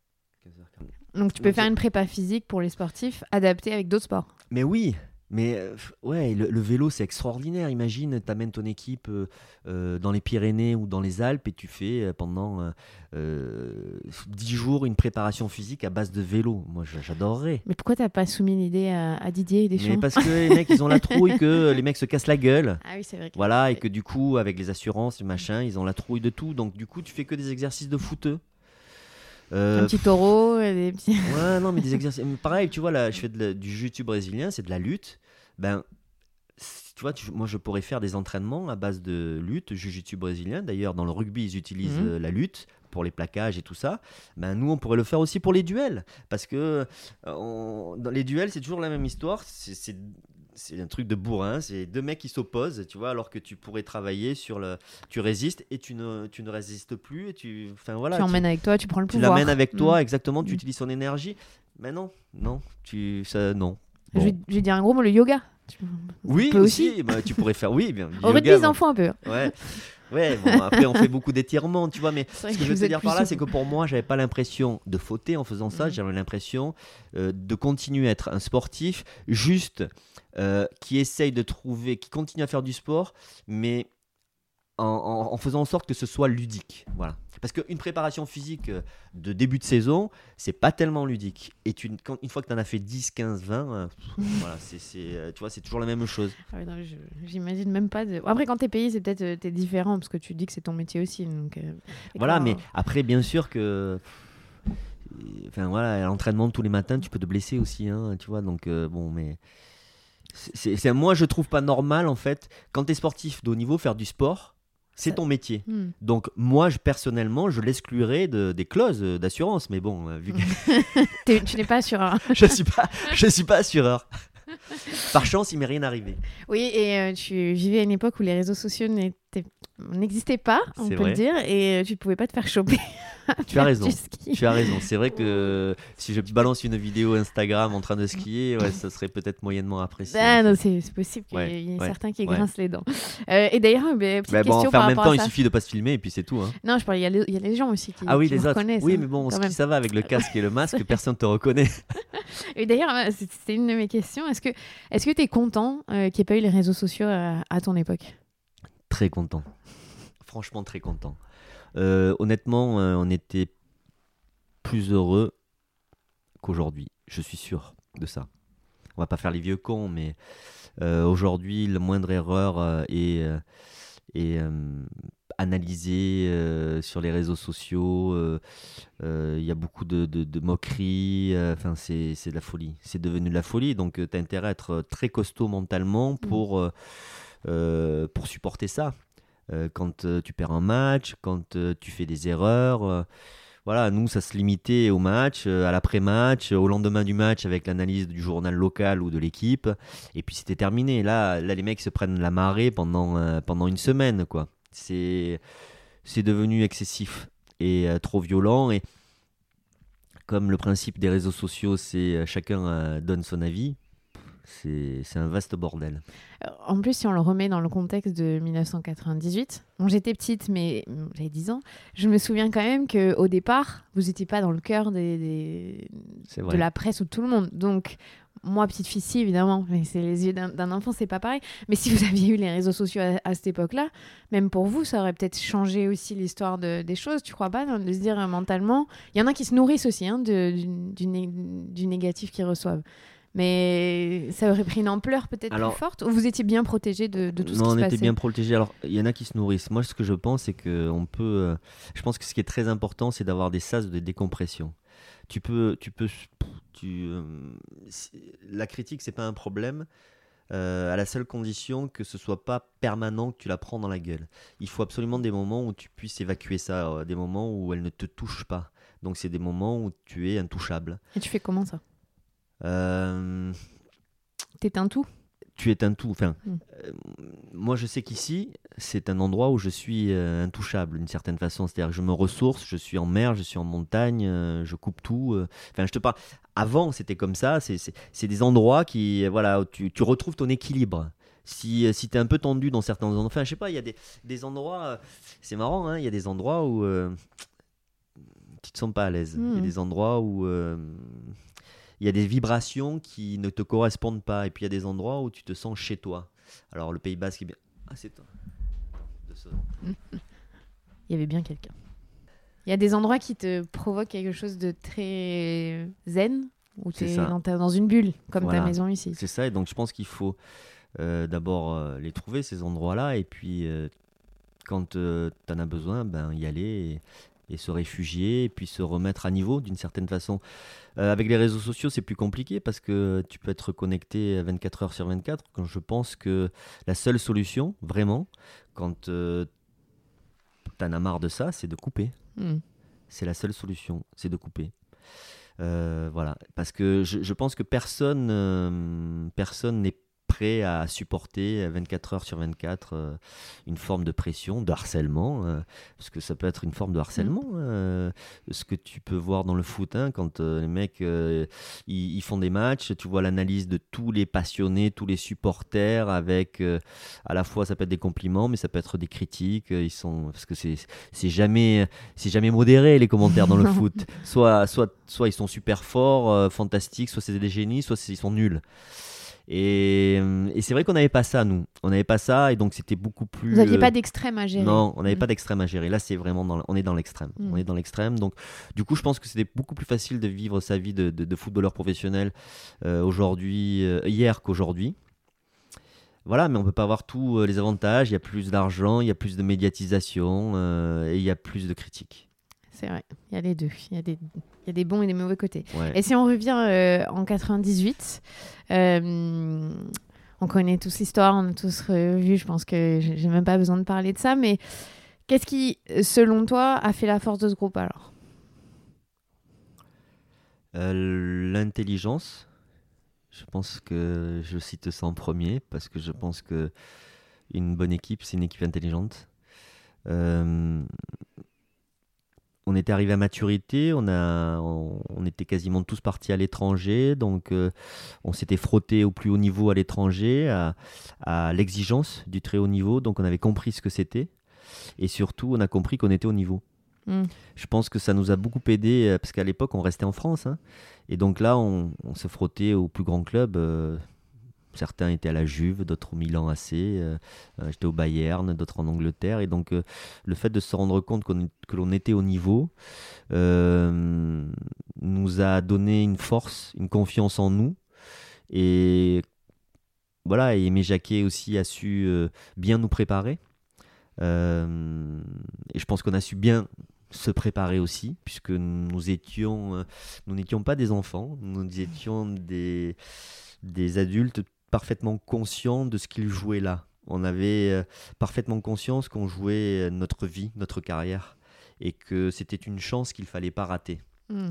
Donc tu peux Donc, faire une prépa physique pour les sportifs adaptée avec d'autres sports. Mais oui, mais euh, ouais, le, le vélo c'est extraordinaire. Imagine, tu amènes ton équipe euh, euh, dans les Pyrénées ou dans les Alpes et tu fais pendant euh, euh, 10 jours une préparation physique à base de vélo. Moi j'a- j'adorerais. Mais pourquoi t'as pas soumis l'idée à, à Didier et Mais Deschamps parce que les mecs ils ont la trouille que les mecs se cassent la gueule. Ah oui, c'est vrai. Voilà, et que du coup, avec les assurances et machin, ils ont la trouille de tout. Donc, du coup, tu fais que des exercices de footeux. Euh, Un petit taureau, et des petits. Ouais, non, mais des exercices. Pareil, tu vois, là, je fais de du jiu-jitsu brésilien, c'est de la lutte. Ben, tu vois, tu- moi, je pourrais faire des entraînements à base de lutte, jiu-jitsu brésilien. D'ailleurs, dans le rugby, ils utilisent Mhm. euh, la lutte pour les plaquages et tout ça. Ben, nous, on pourrait le faire aussi pour les duels. Parce que euh, on- dans les duels, c'est toujours la même histoire. C'est- C'est un truc de bourrin. C'est deux mecs qui s'opposent, tu vois, alors que tu pourrais travailler sur le. Tu résistes et tu ne, tu ne résistes plus. Et tu. Enfin, voilà. tu emmènes avec toi, tu prends le Tu pouvoir. l'amènes avec toi, Mm. exactement, tu Mm. utilises son énergie. Mais non, non, tu, ça, non. Je, Bon. vais, je vais dire un gros mot, le yoga. Tu Oui, peux aussi, bah, tu pourrais faire, oui, bien. Au yoga, rugby, ils bon. en font un peu. Ouais, ouais bon, après, on fait beaucoup d'étirements, tu vois, mais ce que je veux te dire par là, c'est que pour moi, j'avais pas l'impression de fauter en faisant ça, Mhm. j'avais l'impression euh, de continuer à être un sportif juste euh, qui essaye de trouver, qui continue à faire du sport, mais en, en- en faisant en sorte que ce soit ludique. Voilà. Parce qu'une préparation physique euh, de début de saison, c'est pas tellement ludique. Et tu, quand- une fois que tu en as fait 10, 15, 20, euh, pff, voilà, c'est, c'est, euh, tu vois, c'est toujours la même chose. Ah ouais, non, je- J'imagine même pas. De... Après, quand t'es payé, c'est peut-être euh, t'es différent parce que tu dis que c'est ton métier aussi. Donc, euh, Voilà, mais après, bien sûr que. Enfin voilà, à l'entraînement tous les matins, tu peux te blesser aussi, hein, tu vois. Donc euh, bon, mais c'est, moi je trouve pas normal en fait quand tu es sportif de haut niveau faire du sport, c'est ton métier. Hmm. Donc moi je, personnellement, je l'exclurais de, des clauses d'assurance, mais bon, euh, vu que tu n'es pas sur un. je suis pas, je suis pas assureur. Par chance, il m'est rien arrivé. Oui, et euh, tu vivais à une époque où les réseaux sociaux n'étaient- n'existaient pas, on peut vrai. le dire, et euh, tu pouvais pas te faire choper. Tu as raison. Tu as raison. C'est vrai que si je balance une vidéo Instagram en train de skier, ouais, ça serait peut-être moyennement apprécié. Ah non, c'est possible qu'il Ouais, y ait ouais, certains qui grincent les dents. Euh, et d'ailleurs, bah, petite Bah bon, question par en même temps, il suffit de pas se filmer et puis c'est tout. hein. Non, je parle, il y, a les- il y a les gens aussi qui, Ah oui, qui les reconnaissent. Oui, hein, mais bon, ça va avec le casque et le masque, personne te reconnaît. Et d'ailleurs, euh, c'était une de mes questions. Est-ce que est-ce que tu es content euh, qu'il n'y ait pas eu les réseaux sociaux à, à ton époque? Très content. Franchement, très content. Euh, honnêtement, euh, on était plus heureux qu'aujourd'hui. Je suis sûr de ça. On va pas faire les vieux cons, mais euh, aujourd'hui, la moindre erreur est, est, analysée sur les réseaux sociaux. Il y a beaucoup de, de- de moqueries. Enfin, c'est c'est de la folie. C'est devenu de la folie. Donc, tu as intérêt à être très costaud mentalement pour, euh, euh, pour supporter ça. Euh, quand euh, tu perds un match, quand euh, tu fais des erreurs. euh, voilà, nous, ça se limitait au match, euh, à l'après-match, euh, au lendemain du match avec l'analyse du journal local ou de l'équipe. Et puis c'était terminé. Là, là, les mecs se prennent la marée pendant, euh, pendant une semaine. quoi. C'est devenu excessif et euh, trop violent. Et comme le principe des réseaux sociaux, c'est euh, chacun euh, donne son avis, c'est un vaste bordel. En plus, si on le remet dans le contexte de 1998, bon, j'étais petite, mais j'avais 10 ans, je me souviens quand même qu'au départ, vous n'étiez pas dans le cœur des, de la presse ou de tout le monde. Donc, moi, petite fille, si, évidemment, mais c'est les yeux d'un enfant, c'est pas pareil. Mais si vous aviez eu les réseaux sociaux à, à cette époque-là, même pour vous, ça aurait peut-être changé aussi l'histoire de- des choses, tu crois pas non, De se dire euh, mentalement, il y en a qui se nourrissent aussi hein, de- du, du né- du négatif qu'ils reçoivent. Mais ça aurait pris une ampleur peut-être plus forte ou vous étiez bien protégé de, de tout ce non, qui on se était passait bien protégés. Alors, il y en a qui se nourrissent. Moi, ce que je pense, c'est que on peut. euh, je pense que ce qui est très important, c'est d'avoir des sas de décompression. tu peux, tu peux, tu, euh, la critique, c'est pas un problème. Euh, à la seule condition que ce soit pas permanent, que tu la prends dans la gueule. Il faut absolument des moments où tu puisses évacuer ça, des moments où elle ne te touche pas. Donc c'est des moments où tu es intouchable. Et tu fais comment ça? Euh, T'éteins tout? Tu éteins tout. Enfin, Mm. euh, moi je sais qu'ici, c'est un endroit où je suis euh, intouchable d'une certaine façon. C'est-à-dire que je me ressource, je suis en mer, je suis en montagne, je coupe tout. Enfin, je te parle. Avant, c'était comme ça. C'est- des endroits qui, voilà, où tu, tu retrouves ton équilibre. Si, si tu es un peu tendu dans certains endroits, enfin, je sais pas, il y a des, des endroits, c'est marrant, hein, il y a des endroits où euh, tu te sens pas à l'aise. Il y a Mm. des endroits où euh, il y a des vibrations qui ne te correspondent pas. Et puis il y a des endroits où tu te sens chez toi. Alors le Pays Basque est bien. Ah, c'est toi. Il y avait bien quelqu'un. Il y a des endroits qui te provoquent quelque chose de très zen, où tu es dans, ta- dans une bulle, comme ta maison ici. C'est ça, et donc je pense qu'il faut euh, d'abord euh, les trouver, ces endroits-là, et puis euh, quand tu en as besoin, ben, y aller et, se réfugier, et puis se remettre à niveau d'une certaine façon. Euh, avec les réseaux sociaux, c'est plus compliqué parce que tu peux être connecté 24 heures sur 24. Quand je pense que la seule solution, vraiment, quand tu en as marre de ça, c'est de couper. Mm. C'est la seule solution, c'est de couper. Euh, voilà, parce que je, je pense que personne, euh, personne n'est prêt à supporter 24 heures sur 24 euh, une forme de pression, de harcèlement, euh, parce que ça peut être une forme de harcèlement. euh, ce que tu peux voir dans le foot, hein, quand les mecs ils, ils font des matchs, tu vois l'analyse de tous les passionnés, tous les supporters, avec à la fois ça peut être des compliments, mais ça peut être des critiques. Ils sont parce que c'est c'est jamais c'est jamais modéré les commentaires dans le foot. Soit, soit, soit ils sont super forts, fantastiques, soit c'est des génies, soit ils sont nuls. Et, euh, et c'est vrai qu'on n'avait pas ça, nous. On n'avait pas ça, et donc c'était beaucoup plus. Vous n'aviez euh, pas d'extrême à gérer non, on n'avait Mm. pas d'extrême à gérer. Là, c'est vraiment dans, on est dans l'extrême. Mm. On est dans l'extrême. Donc, du coup, je pense que c'était beaucoup plus facile de vivre sa vie de, de- de footballeur professionnel euh, aujourd'hui, euh, hier qu'aujourd'hui. Voilà, mais on peut pas avoir tous les avantages. Il y a plus d'argent, il y a plus de médiatisation et il y a plus de critiques. C'est vrai, il y a les deux. Il y, a des- il y a des bons et des mauvais côtés. Ouais. Et si on revient euh, en 98, euh, on connaît tous l'histoire, on a tous revu, je pense que j'ai même pas besoin de parler de ça, mais qu'est-ce qui, selon toi, a fait la force de ce groupe alors? Euh, L'intelligence, je pense que je cite ça en premier parce que je pense que une bonne équipe, c'est une équipe intelligente. Euh, on était arrivé à maturité, on, a, on, on était quasiment tous partis à l'étranger, donc euh, on s'était frotté au plus haut niveau à l'étranger, à, à l'exigence du très haut niveau, donc on avait compris ce que c'était, et surtout on a compris qu'on était au niveau. Mm. Je pense que ça nous a beaucoup aidé, euh, parce qu'à l'époque on restait en France, hein, et donc là on, on se frottait aux plus grands clubs. euh, Certains étaient à la Juve, d'autres au Milan AC, euh, euh, j'étais au Bayern, d'autres en Angleterre. Et donc, euh, le fait de se rendre compte que l'on était au niveau nous a donné une force, une confiance en nous. Et voilà, et Aimé Jacquet aussi a su bien nous préparer. Et je pense qu'on a su bien se préparer aussi, puisque nous étions, nous n'étions pas des enfants, nous étions des adultes parfaitement conscients de ce qu'ils jouaient là. On avait euh, parfaitement conscience qu'on jouait euh, notre vie, notre carrière, et que c'était une chance qu'il fallait pas rater. Mm.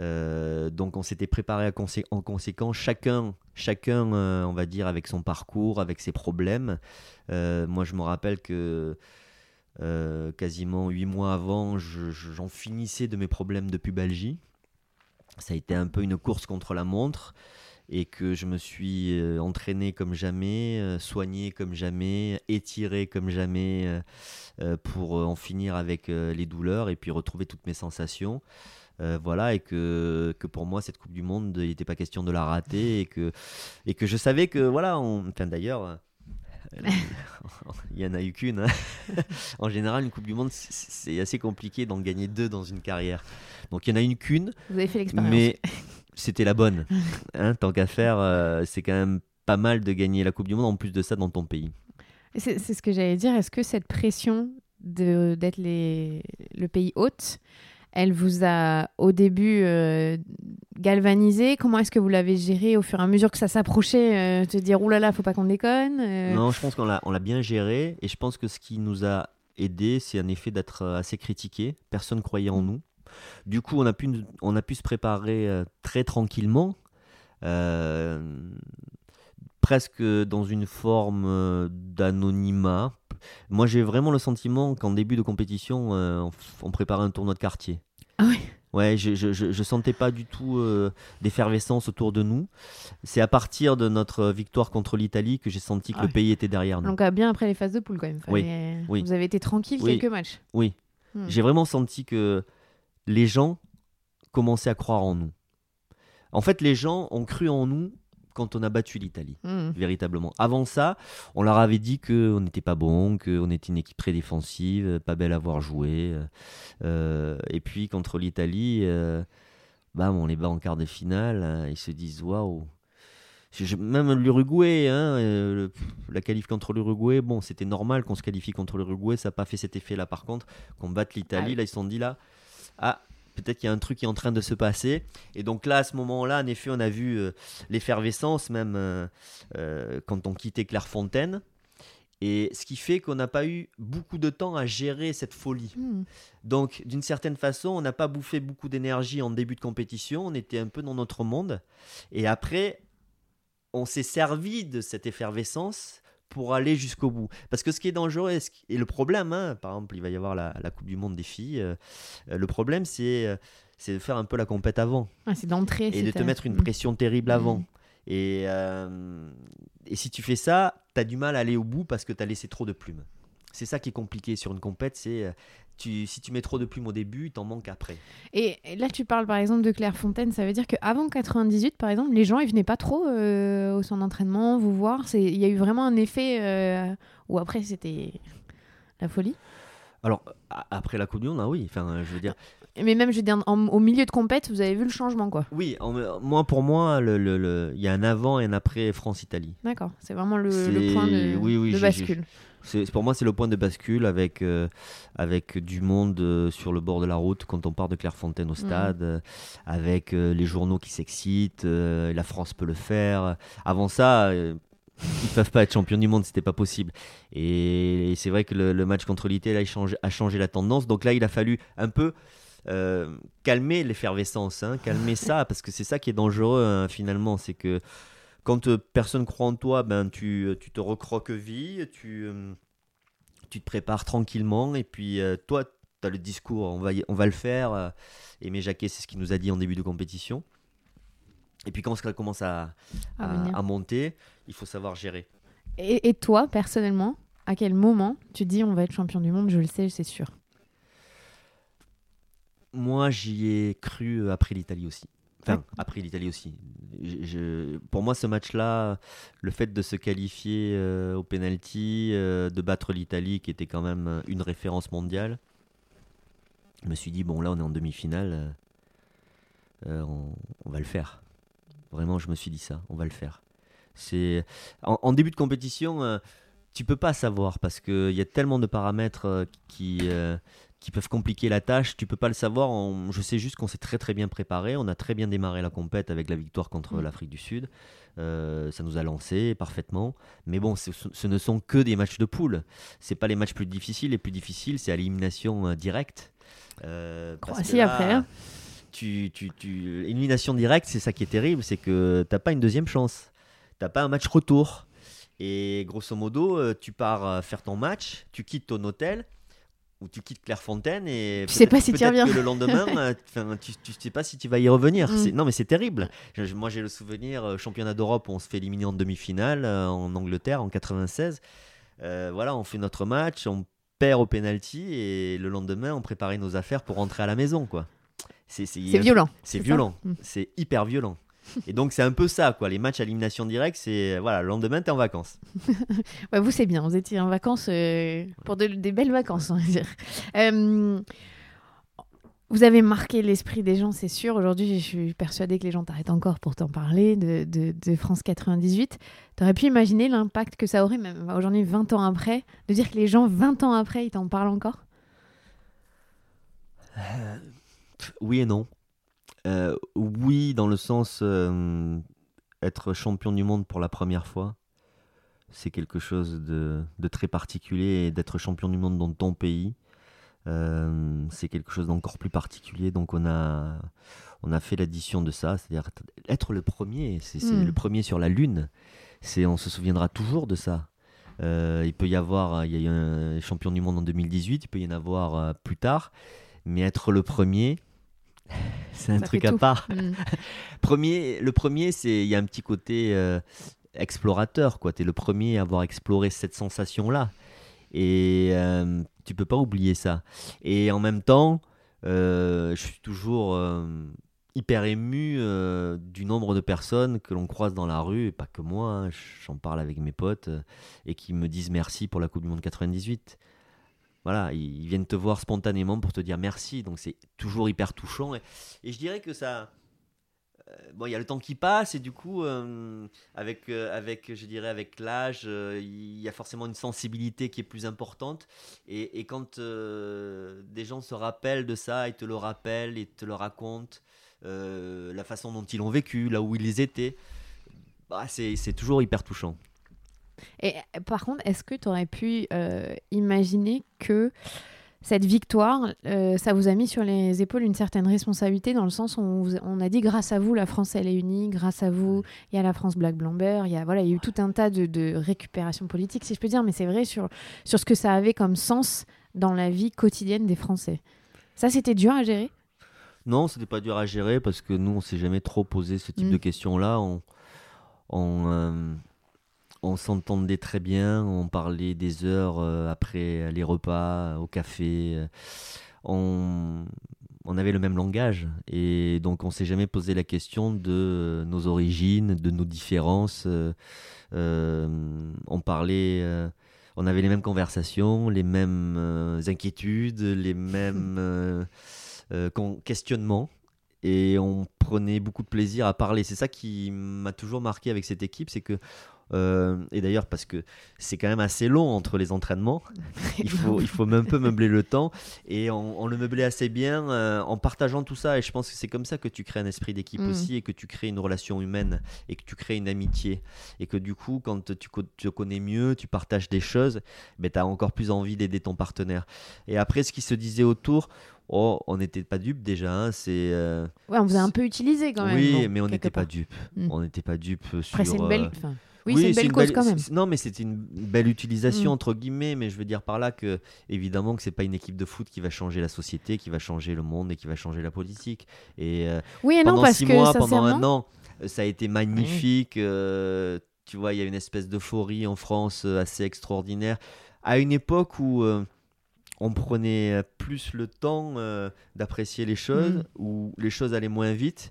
Euh, donc on s'était préparé à consé- en conséquence, chacun, chacun euh, on va dire, avec son parcours, avec ses problèmes. Euh, moi, je me rappelle que quasiment huit mois avant, je- je- j'en finissais de mes problèmes de pubalgie. Ça a été un peu une course contre la montre et que je me suis euh, entraîné comme jamais, euh, soigné comme jamais, étiré comme jamais euh, pour en finir avec les douleurs et puis retrouver toutes mes sensations. Euh, voilà, et que, que pour moi, cette Coupe du Monde, il n'était pas question de la rater, et que, et que je savais que, voilà, on... enfin d'ailleurs, il y en a eu qu'une. hein. en général, une Coupe du Monde, c'est- c'est assez compliqué d'en gagner deux dans une carrière. Donc il y en a une qu'une, Vous avez fait l'expérience. mais c'était la bonne. Hein, tant qu'à faire, euh, c'est quand même pas mal de gagner la Coupe du Monde, en plus de ça, dans ton pays. C'est ce que j'allais dire. Est-ce que cette pression d'être le pays hôte, elle vous a au début euh, galvanisé? Comment est-ce que vous l'avez géré au fur et à mesure que ça s'approchait euh, Te dire, oulala, là là, faut pas qu'on déconne euh? Non, je pense qu'on l'a, bien géré. Et je pense que ce qui nous a aidé, c'est un effet d'être assez critiqué. Personne croyait en nous. Du coup, on a pu, on a pu se préparer très tranquillement. presque dans une forme d'anonymat, moi, j'ai vraiment le sentiment qu'en début de compétition, euh, on, préparait un tournoi de quartier. Ah oui Ouais, je, je, je, sentais pas du tout euh, d'effervescence autour de nous. C'est à partir de notre victoire contre l'Italie que j'ai senti que le pays était derrière nous. Donc bien après les phases de poule quand même. oui. Vous avez été tranquille quelques matchs. Oui. Hmm. J'ai vraiment senti que les gens commençaient à croire en nous. En fait, les gens ont cru en nous quand on a battu l'Italie, mmh. véritablement. Avant ça, on leur avait dit qu'on n'était pas bon, qu'on était une équipe très défensive, pas belle à voir jouer. Euh, euh, et puis contre l'Italie, euh, on les bat en quart de finale, ils se disent waouh. Même l'Uruguay, hein, la qualif contre l'Uruguay, bon, c'était normal qu'on se qualifie contre l'Uruguay, ça n'a pas fait cet effet-là. Par contre, qu'on batte l'Italie, ah là, ils se sont dit là, ah, peut-être qu'il y a un truc qui est en train de se passer. Et donc là, à ce moment-là, en effet, on a vu euh, l'effervescence même euh, euh, quand on quittait Clairefontaine. Et ce qui fait qu'on n'a pas eu beaucoup de temps à gérer cette folie. Hmm. Donc, d'une certaine façon, on n'a pas bouffé beaucoup d'énergie en début de compétition. On était un peu dans notre monde. Et après, on s'est servi de cette effervescence pour aller jusqu'au bout. Parce que ce qui est dangereux, et le problème, hein, par exemple, il va y avoir la, Coupe du Monde des filles, euh, euh, le problème, c'est euh, c'est de faire un peu la compète avant. Ah, c'est d'entrer. Et de te mettre une mm. pression terrible avant. Et, et si tu fais ça, tu as du mal à aller au bout parce que tu as laissé trop de plumes. C'est ça qui est compliqué sur une compète, c'est si tu mets trop de plumes au début, t'en manques après. Et là, tu parles par exemple de Clairefontaine, ça veut dire qu'avant 98, par exemple, les gens, ils venaient pas trop euh, au centre d'entraînement vous voir. Il y a eu vraiment un effet euh, où après, c'était la folie? Alors, après la Coupe du Monde, ah oui, enfin, je veux dire... Mais même, je veux dire, au milieu de compète, vous avez vu le changement, quoi. Oui, moi, pour moi, il le, le, y a un avant et un après France-Italie. D'accord, c'est vraiment le, point de, oui, oui, de bascule. Pour moi, c'est le point de bascule avec, euh, avec du monde euh, sur le bord de la route quand on part de Clairefontaine au mm. stade, euh, avec les journaux qui s'excitent, la France peut le faire. Avant ça, ils peuvent pas être champions du monde, c'était pas possible. Et, c'est vrai que le, match contre l'Italie a, changé, a changé la tendance. Donc là, il a fallu un peu calmer l'effervescence, hein, calmer ça, parce que c'est ça qui est dangereux hein, finalement, c'est que quand euh, personne croit en toi, ben tu, euh, tu te recroques vie, tu, euh, tu te prépares tranquillement et puis toi, tu as le discours, on va, on va le faire. Aimé Jacquet, c'est ce qu'il nous a dit en début de compétition. Et puis quand ça commence à, à, monter, il faut savoir gérer. Et, et, toi, personnellement, à quel moment tu dis on va être champion du monde Je le sais, c'est sûr? Moi, j'y ai cru après l'Italie aussi. Enfin, après l'Italie aussi. Je, pour moi, ce match-là, le fait de se qualifier euh, au penalty, euh, de battre l'Italie, qui était quand même une référence mondiale, je me suis dit, bon, là, on est en demi-finale, euh, on, va le faire. Vraiment, je me suis dit ça, on va le faire. C'est en, début de compétition, tu peux pas savoir parce qu'il y a tellement de paramètres qui qui peuvent compliquer la tâche. Tu peux pas le savoir. Je sais juste qu'on s'est très très bien préparé. On a très bien démarré la compète avec la victoire contre mm. l'Afrique du Sud. Euh, ça nous a lancé parfaitement. Mais bon, ce, ne sont que des matchs de poule. C'est pas les matchs plus difficiles. Les plus difficiles, c'est à l'élimination euh, directe. Euh, après. Hein. Tu, tu, tu... Élimination directe, c'est ça qui est terrible, c'est que t'as pas une deuxième chance. T'as pas un match retour. Et grosso modo, euh, tu pars faire ton match, tu quittes ton hôtel, où tu quittes Clairefontaine et tu sais pas si tu reviens. le lendemain, euh, tu, tu sais pas si tu vas y revenir. Mm. Non, mais c'est terrible. moi, j'ai le souvenir euh, championnat d'Europe, on se fait éliminer en demi-finale euh, en Angleterre en 96. voilà, on fait notre match, on perd au penalty et le lendemain, on préparait nos affaires pour rentrer à la maison, quoi. C'est violent. C'est violent. Mm. C'est hyper violent. Et donc c'est un peu ça, quoi. Les matchs à élimination directe, c'est voilà, le lendemain t'es en vacances. ouais, vous c'est bien, vous étiez en vacances euh, pour des belles vacances, on va dire. Euh, vous avez marqué l'esprit des gens, c'est sûr. Aujourd'hui, je suis persuadée que les gens t'arrêtent encore pour t'en parler de, de, France 98. T'aurais pu imaginer l'impact que ça aurait, même aujourd'hui, 20 ans après, de dire que les gens, 20 ans après, ils t'en parlent encore? Euh, Oui et non. Euh, oui, dans le sens euh, être champion du monde pour la première fois, c'est quelque chose de, de très particulier et d'être champion du monde dans ton pays, euh, c'est quelque chose d'encore plus particulier. Donc on a, on a fait l'addition de ça, c'est-à-dire être le premier, c'est c'est Mm. le premier sur la Lune. C'est, on se souviendra toujours de ça. Euh, il peut y avoir, il y a eu un champion du monde en 2018, il peut y en avoir euh, plus tard, mais être le premier, c'est un Ça truc à tout. part. Mm. Premier, le premier, c'est il y a un petit côté euh, explorateur, quoi. T'es le premier à avoir exploré cette sensation-là, et euh, tu peux pas oublier ça. Et en même temps, euh, je suis toujours euh, hyper ému euh, du nombre de personnes que l'on croise dans la rue, et pas que moi. hein, J'en parle avec mes potes euh, et qui me disent merci pour la Coupe du Monde 98. Voilà, ils ils viennent te voir spontanément pour te dire merci, donc c'est toujours hyper touchant. Et, je dirais que ça, euh, bon, il y a le temps qui passe et du coup, euh, avec, euh, avec, je dirais, avec l'âge, il y a forcément une sensibilité qui est plus importante. Et, quand des gens se rappellent de ça, ils te le rappellent et te le racontent, la façon dont ils l'ont vécu, là où ils étaient, bah, c'est toujours hyper touchant. Et euh, par contre, est-ce que tu aurais pu euh, imaginer que cette victoire, euh, ça vous a mis sur les épaules une certaine responsabilité dans le sens où on, vous- on a dit grâce à vous, la France elle est unie, grâce à vous, il y a la France Black Blamber, il y a voilà, il y a eu tout un tas de, de récupération politique, si je peux dire, mais c'est vrai sur sur ce que ça avait comme sens dans la vie quotidienne des Français. Ça, c'était dur à gérer? Non, c'était pas dur à gérer parce que nous, on s'est jamais trop posé ce type Mm. de questions-là. On, on, euh, on s'entendait très bien, on parlait des heures euh, après les repas, au café. euh, On, on avait le même langage et donc on s'est jamais posé la question de euh, nos origines, de nos différences. euh, euh, on parlait. euh, on avait les mêmes conversations, les mêmes euh, inquiétudes, les mêmes euh, euh, questionnements. Et on prenait beaucoup de plaisir à parler. C'est ça qui m'a toujours marqué avec cette équipe, c'est que euh, et d'ailleurs parce que c'est quand même assez long entre les entraînements, il faut, il faut un peu meubler le temps et on, on le meublait assez bien euh, en partageant tout ça et je pense que c'est comme ça que tu crées un esprit d'équipe Mm. aussi et que tu crées une relation humaine et que tu crées une amitié et que du coup quand tu te connais mieux, tu partages des choses, ben, tu as encore plus envie d'aider ton partenaire. Et après ce qui se disait autour, oh, on n'était pas dupes déjà, hein, c'est... euh, Ouais, on vous a un peu utilisé quand même. oui, bon, mais on quelque n'était pas dupes. Mm. On n'était pas dupes sur... Après, c'est une belle. euh, enfin, oui, c'est une belle cause quand même. Non, mais c'était une belle utilisation Mm. entre guillemets, mais je veux dire par là que évidemment que c'est pas une équipe de foot qui va changer la société, qui va changer le monde et qui va changer la politique. Et euh, Oui et non pendant parce six que mois, pendant un an, euh, ça a été magnifique. euh, tu vois, il y a une espèce d'euphorie en France assez extraordinaire. À une époque où euh, on prenait plus le temps euh, d'apprécier les choses, Mm. où les choses allaient moins vite.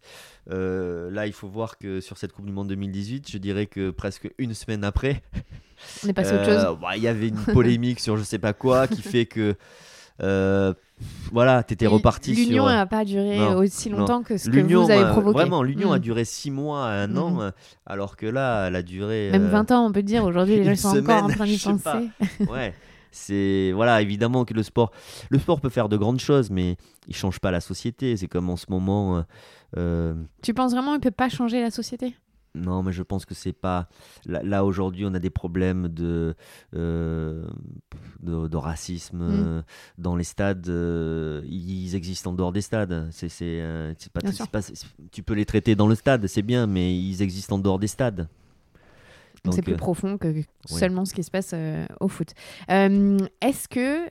Euh, là, il faut voir que sur cette Coupe du Monde 2018, je dirais que presque une semaine après, On est passé à autre euh, bah, il y avait une polémique sur je sais pas quoi qui fait que voilà, t'étais reparti sur. L'union n'a pas duré Non, aussi non. longtemps que ce que vous avez provoqué. vraiment, l'union a Mm. duré 6 mois à un Mhm. an, alors que là, elle a duré. Même euh, 20 ans, on peut dire. Aujourd'hui, les gens sont encore en train d'y pas. penser. ouais. C'est voilà, évidemment que le sport, le sport peut faire de grandes choses, mais il change pas la société. C'est comme en ce moment. euh, euh, Tu penses vraiment qu'il ne peut pas changer la société? Non, mais je pense que c'est pas. Là, là, aujourd'hui, on a des problèmes de, euh, de, de racisme Mm. dans les stades. euh, ils existent en dehors des stades. C'est, euh, pas, pas- c'est- tu peux les traiter dans le stade, c'est bien, mais ils existent en dehors des stades. Donc c'est plus euh, profond que seulement ce qui se passe euh, au foot. Euh, Est-ce que,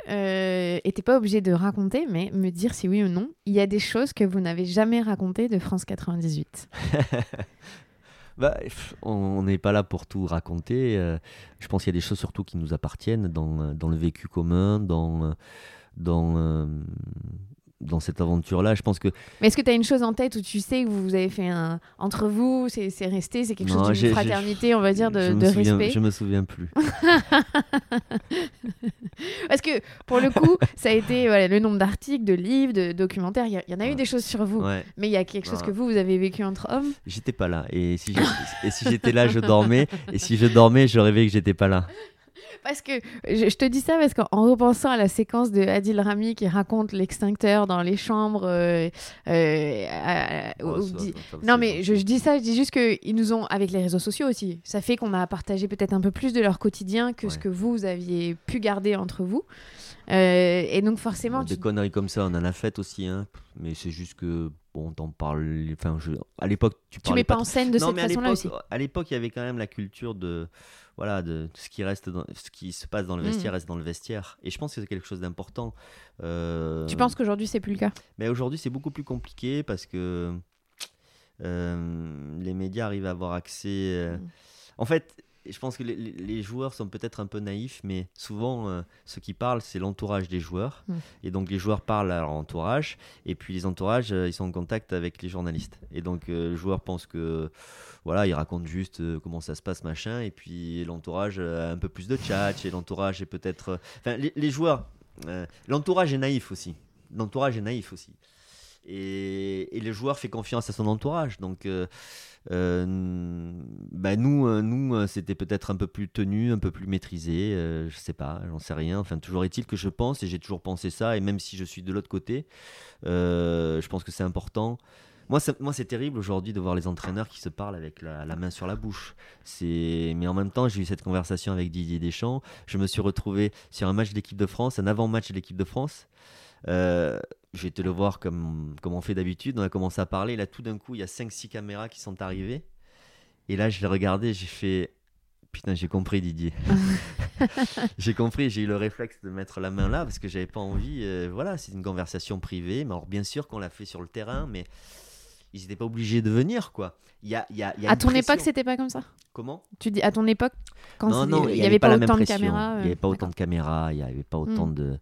et t'es pas obligé de raconter, mais me dire si oui ou non, il y a des choses que vous n'avez jamais racontées de France 98 Bah, on n'est pas là pour tout raconter. euh, je pense qu'il y a des choses surtout qui nous appartiennent dans, dans le vécu commun, dans, dans, euh, dans cette aventure-là. Je pense que Mais est-ce que tu as une chose en tête où tu sais que vous avez fait un. Entre vous, c'est resté, c'est quelque Non, chose d'une fraternité, on va dire, de, je, de souviens, respect je me souviens plus. Parce que pour le coup, ça a été voilà, le nombre d'articles, de livres, de documentaires. Il y, en a eu des choses sur vous. Ouais, Mais il y a quelque chose Ouais. que vous, vous avez vécu entre hommes? j'étais pas là. Et si j'ai- et si j'étais là, je dormais. Et si je dormais, je rêvais que j'étais pas là. Parce que je, te dis ça parce qu'en en repensant à la séquence de Adil Rami qui raconte l'extincteur dans les chambres. euh, euh, à- Oh, où ça, dit- ça, Non, mais je, je dis ça, je dis juste qu'ils nous ont, avec les réseaux sociaux aussi, ça fait qu'on a partagé peut-être un peu plus de leur quotidien que ce que vous aviez pu garder entre vous. Euh, et donc forcément, Des tu- conneries comme ça, on en a fait aussi, hein. mais c'est juste que, bon, t'en parles. Enfin, je... à l'époque, tu tu parlais mets pas en scène de non, cette façon-là aussi. à l'époque, il y avait quand même la culture de, voilà, de ce qui reste, dans, ce qui se passe dans le Mm. vestiaire reste dans le vestiaire. Et je pense que c'est quelque chose d'important. Euh, Tu penses qu'aujourd'hui c'est plus le cas? Mais aujourd'hui, c'est beaucoup plus compliqué parce que euh, les médias arrivent à avoir accès. euh, Mm. En fait, je pense que les, joueurs sont peut-être un peu naïfs, mais souvent, euh, ceux qui parlent, c'est l'entourage des joueurs. Mm. Et donc, les joueurs parlent à leur entourage, et puis les entourages, euh, ils sont en contact avec les journalistes. Et donc, euh, le joueur pense que, voilà, il raconte juste euh, comment ça se passe, machin, et puis l'entourage a un peu plus de tchatch, et l'entourage est peut-être. Enfin, les, les joueurs, l'entourage est naïf aussi. L'entourage est naïf aussi. Et, et le joueur fait confiance à son entourage. Donc, bah nous, euh, nous euh, c'était peut-être un peu plus tenu, un peu plus maîtrisé. euh, je sais pas, j'en sais rien. Enfin, toujours est-il que je pense, et j'ai toujours pensé ça, et même si je suis de l'autre côté, euh, je pense que c'est important. Moi, moi, c'est terrible aujourd'hui de voir les entraîneurs qui se parlent avec la, main sur la bouche. Mais en même temps, j'ai eu cette conversation avec Didier Deschamps. Je me suis retrouvé sur un match de l'équipe de France, un avant-match de l'équipe de France. Euh, j'ai été le voir comme, comme on fait d'habitude. On a commencé à parler. Là, tout d'un coup, il y a 5-6 caméras qui sont arrivées. Et là, je l'ai regardé. J'ai fait Putain, j'ai compris, Didier. j'ai compris. J'ai eu le réflexe de mettre la main là parce que j'avais pas envie. euh, voilà, c'est une conversation privée. Mais alors, bien sûr qu'on l'a fait sur le terrain, mais ils n'étaient pas obligés de venir, quoi. Il y a, y a- y a À ton époque, c'était pas comme ça? Comment? Tu dis à ton époque, quand non, c'est- non, il n'y avait pas, la même autant de caméras. Il n'y avait pas autant d'accord. de caméras, il n'y avait pas autant Hmm. de.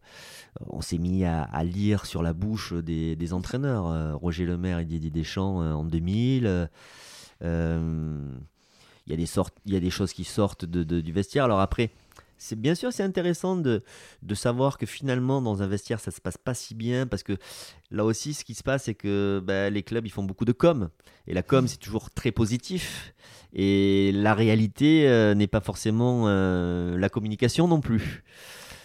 On s'est mis à, à lire sur la bouche des, des entraîneurs. euh, Roger Lemaire et Didier Deschamps euh, en 2000. euh, euh, Il y, a des sortes- il y a des choses qui sortent de, de- du vestiaire. Alors après, c'est bien sûr, c'est intéressant de, de savoir que finalement, dans un vestiaire, ça se passe pas si bien parce que là aussi, ce qui se passe, c'est que bah, les clubs, ils font beaucoup de com. Et la com, c'est toujours très positif. Et la réalité euh, n'est pas forcément euh, la communication non plus.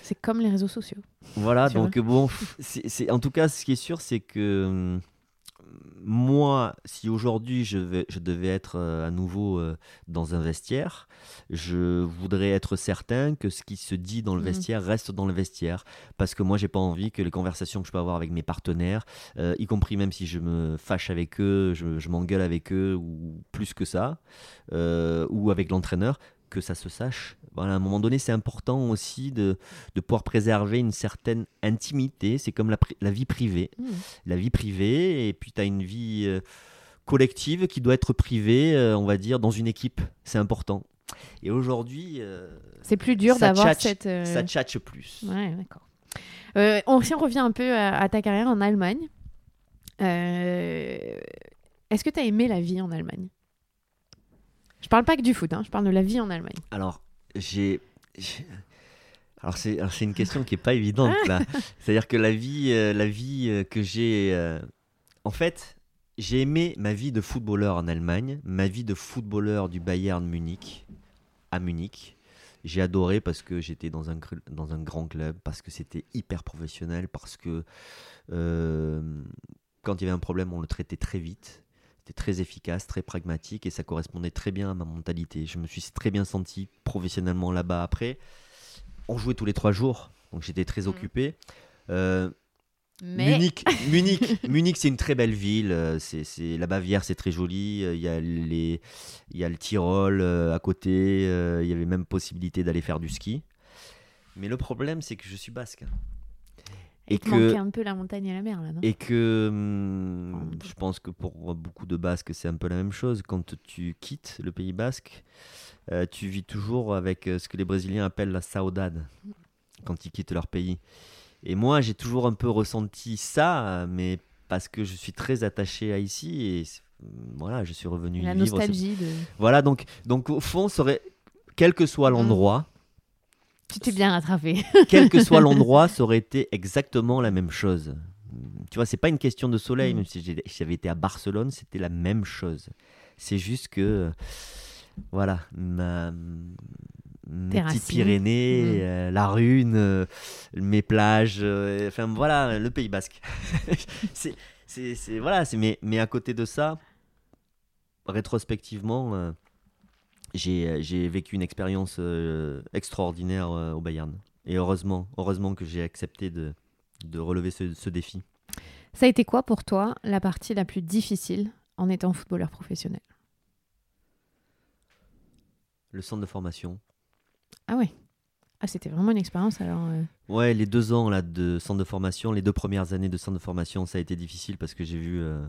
C'est comme les réseaux sociaux. Voilà, donc bon, c'est, c'est- en tout cas, ce qui est sûr, c'est que hum, moi, si aujourd'hui je, vais- je devais être euh, à nouveau euh, dans un vestiaire, je voudrais être certain que ce qui se dit dans le Mhm. vestiaire reste dans le vestiaire. Parce que moi, j'ai pas envie que les conversations que je peux avoir avec mes partenaires, euh, y compris même si je me fâche avec eux, je, je m'engueule avec eux, ou plus que ça, euh, ou avec l'entraîneur, que ça se sache. Voilà, à un moment donné, c'est important aussi de, de pouvoir préserver une certaine intimité. C'est comme la, vie privée. Hmm. La vie privée, et puis tu as une vie euh, collective qui doit être privée, euh, on va dire, dans une équipe. C'est important. Et aujourd'hui, euh, C'est plus dur d'avoir cette. ça tchatche plus. Ouais, d'accord. On, si on revient un peu à, à ta carrière en Allemagne, est-ce que tu as aimé la vie en Allemagne? Je parle pas que du foot, hein, je parle de la vie en Allemagne. Alors, j'ai. Alors, c'est une question qui est pas évidente, là. C'est-à-dire que la vie, euh, la vie euh, que j'ai. euh, En fait, j'ai aimé ma vie de footballeur en Allemagne, ma vie de footballeur du Bayern Munich, à Munich. J'ai adoré parce que j'étais dans un, dans un grand club, parce que c'était hyper professionnel, parce que quand il y avait un problème, on le traitait très vite. C'était très efficace, très pragmatique et ça correspondait très bien à ma mentalité. Je me suis très bien senti professionnellement là-bas. Après, on jouait tous les trois jours, donc j'étais très Mhm. occupé. Euh, Mais Munich, Munich, Munich, c'est une très belle ville. euh, C'est, la Bavière, c'est très joli. euh, Il y a les, il y a le Tyrol à côté. Il y avait même possibilité d'aller faire du ski. Mais le problème, c'est que je suis basque. Et que, un peu la montagne et la mer là, non? et que hum, je pense que pour beaucoup de Basques, c'est un peu la même chose. Quand tu quittes le Pays Basque, euh, tu vis toujours avec euh, ce que les Brésiliens appellent la saudade quand ils quittent leur pays. Et moi, j'ai toujours un peu ressenti ça, mais parce que je suis très attaché à ici et c'est- voilà, je suis revenu La vivre. nostalgie de. Voilà, donc, donc au fond, ça aurait- quel que soit Mm. l'endroit, Tu t'es bien rattrapé. quel que soit l'endroit, ça aurait été exactement la même chose. Tu vois, c'est pas une question de soleil, Mm. même si j'avais été à Barcelone, c'était la même chose. C'est juste que, voilà, ma, mes petites. Pyrénées, Mhm. euh, la Rune, euh, mes plages, euh, enfin voilà, le Pays Basque. c'est, voilà, mais, mais à côté de ça, rétrospectivement, j'ai, euh, j'ai vécu une expérience euh, extraordinaire euh, au Bayern. Et heureusement, heureusement que j'ai accepté de, de relever ce, ce défi. Ça a été quoi pour toi la partie la plus difficile en étant footballeur professionnel? Le centre de formation. Ah ouais. Ah, c'était vraiment une expérience alors. euh, Ouais, les deux ans là, de centre de formation, les deux premières années de centre de formation, ça a été difficile parce que j'ai vu, euh,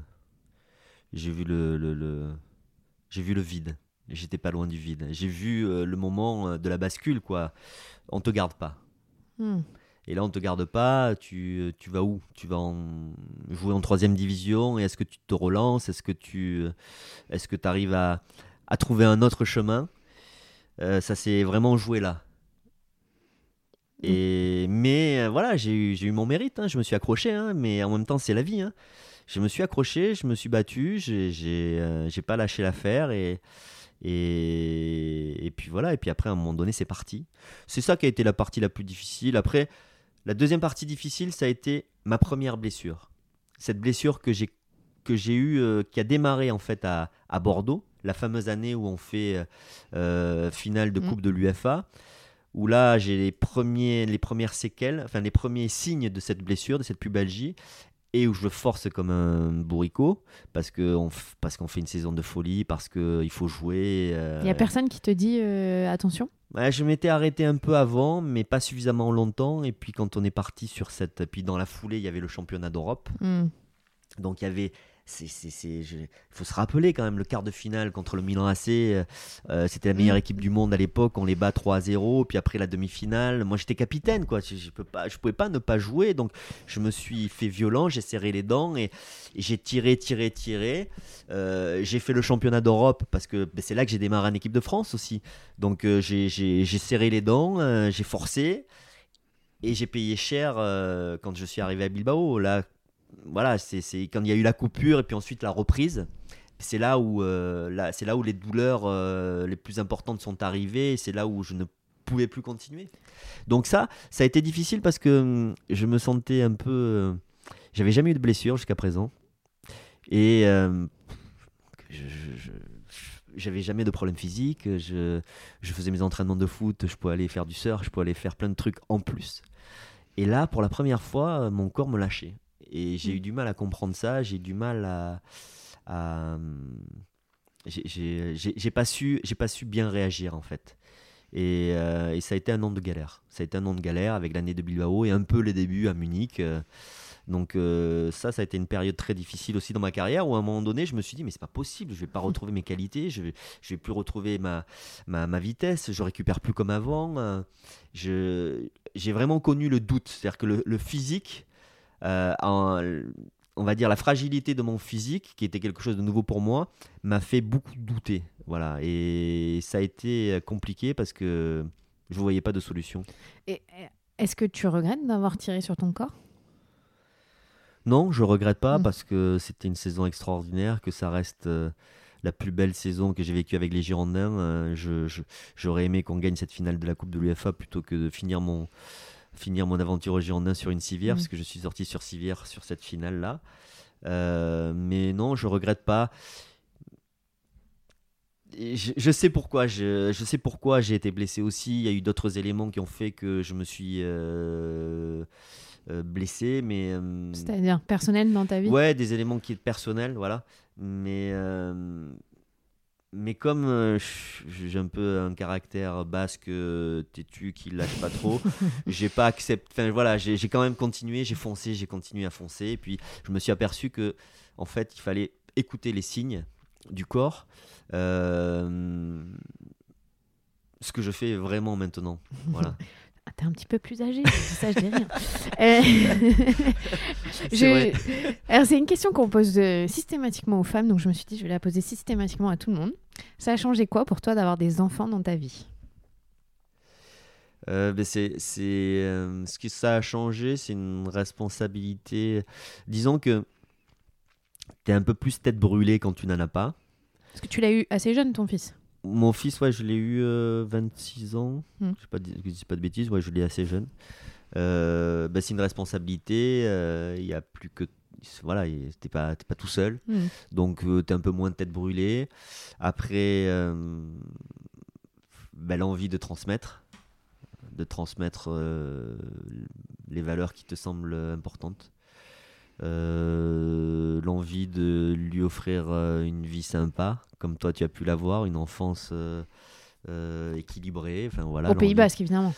j'ai vu le, le, le- j'ai vu le vide. J'étais pas loin du vide. J'ai vu euh, le moment euh, de la bascule, quoi. On te garde pas. hmm. Et là, on te garde pas. Tu, tu vas où? Tu vas en- jouer en troisième division? Et est-ce que tu te relances? Est-ce que tu, est-ce que arrives à, à trouver un autre chemin? Euh, Ça s'est vraiment joué là. Et mais euh, voilà, j'ai eu, eu mon mérite. hein. Je me suis accroché, hein, mais en même temps, c'est la vie. hein. Je me suis accroché, je me suis battu, j'ai, euh, pas lâché l'affaire et, et et puis voilà. Et puis après, à un moment donné, c'est parti. C'est ça qui a été la partie la plus difficile. Après, la deuxième partie difficile, ça a été ma première blessure. Cette blessure que j'ai que j'ai eue, euh, qui a démarré en fait à, à Bordeaux, la fameuse année où on fait euh, euh, finale de Mm. Coupe de l'UFA, où là j'ai les premiers les premières séquelles, enfin les premiers signes de cette blessure, de cette pubalgie, et où je force comme un bourricot parce qu'on fait une saison de folie, parce que il faut jouer. euh, Il y a personne qui te dit euh, attention? Ouais, je m'étais arrêté un peu avant, mais pas suffisamment longtemps. Et puis quand on est parti sur cette, puis dans la foulée, il y avait le championnat d'Europe. Hmm. Donc il y avait, c'est, il faut se rappeler quand même le quart de finale contre le Milan AC. euh, euh, c'était la meilleure Mm. équipe du monde à l'époque. On les bat 3 à 0. Puis après la demi-finale, moi j'étais capitaine, quoi. Je, je peux pas, je pouvais pas ne pas jouer. Donc je me suis fait violent, j'ai serré les dents et, et j'ai tiré, tiré, tiré. Euh, j'ai fait le championnat d'Europe parce que ben, c'est là que j'ai démarré en équipe de France aussi. Donc euh, j'ai, serré les dents, j'ai forcé. Et j'ai payé cher quand je suis arrivé à Bilbao. Là, voilà, c'est quand il y a eu la coupure et puis ensuite la reprise. C'est là où, euh, là, là où les douleurs euh, les plus importantes sont arrivées. C'est là où je ne pouvais plus continuer. Donc ça, ça a été difficile parce que hum, je me sentais un peu. euh, J'avais jamais eu de blessure jusqu'à présent et euh, j'avais jamais de problème physique. Je, je faisais mes entraînements de foot, je pouvais aller faire du surf, je pouvais aller faire plein de trucs en plus. Et là, pour la première fois, mon corps me lâchait. Et j'ai Mm. eu du mal à comprendre ça, j'ai du mal à. à, hum, j'ai- pas, su- pas su bien réagir en fait. Et, euh, et ça a été un an de galère. Ça a été un an de galère avec l'année de Bilbao et un peu les débuts à Munich. euh. Donc euh, ça, ça a été une période très difficile aussi dans ma carrière où à un moment donné, je me suis dit mais c'est pas possible, je vais pas retrouver mes qualités, je vais, je vais plus retrouver ma, ma, ma vitesse, je récupère plus comme avant. euh, je, j'ai vraiment connu le doute, c'est-à-dire que le, le physique, euh, en- on va dire la fragilité de mon physique, qui était quelque chose de nouveau pour moi, m'a fait beaucoup douter. Voilà, et ça a été compliqué parce que je voyais pas de solution. Et euh, est-ce que tu regrettes d'avoir tiré sur ton corps? Non, je regrette pas Mm. parce que c'était une saison extraordinaire, que ça reste euh, la plus belle saison que j'ai vécue avec les Girondins. Euh, je- je- J'aurais aimé qu'on gagne cette finale de la Coupe de l'UEFA plutôt que de finir mon, finir mon aventure aux Girondins sur une civière, Mm. parce que je suis sorti sur civière sur cette finale-là. Euh, mais non, je regrette pas. Je, je sais pourquoi, je, je sais pourquoi j'ai été blessé aussi. Il y a eu d'autres éléments qui ont fait que je me suis euh, euh, blessé, mais C'est-à-dire personnel dans ta vie? Ouais, des éléments qui sont personnels, voilà. Mais, mais comme euh, j'ai un peu un caractère basque euh, têtu qui lâche pas trop, j'ai pas accepté. Enfin voilà, j'ai quand même continué, j'ai foncé, j'ai continué à foncer. Et puis je me suis aperçu que, en fait, il fallait écouter les signes du corps. euh, ce que je fais vraiment maintenant. Voilà. Ah, T'es un petit peu plus âgé, ça je dis rien. Euh, C'est je- vrai. Alors c'est une question qu'on pose euh, systématiquement aux femmes, donc je me suis dit je vais la poser systématiquement à tout le monde. Ça a changé quoi pour toi d'avoir des enfants dans ta vie? Euh, ben c'est, c'est, euh, ce que ça a changé, c'est une responsabilité. Disons que tu es un peu plus tête brûlée quand tu n'en as pas. Parce que tu l'as eu assez jeune ton fils? Mon fils, ouais, je l'ai eu euh, 26 ans. Hmm. Je ne dis pas de bêtises, ouais, je l'ai assez jeune. Euh, bah, c'est une responsabilité. euh, Il y a plus que. Voilà, tu n'es pas, t'es pas tout seul. Mm. Donc, tu es un peu moins de tête brûlée. Après, euh, bah, l'envie de transmettre. De transmettre euh, les valeurs qui te semblent importantes. Euh, l'envie de lui offrir euh, une vie sympa, comme toi tu as pu l'avoir, une enfance euh, euh, équilibrée. Enfin, voilà, Au Pays Basque, évidemment.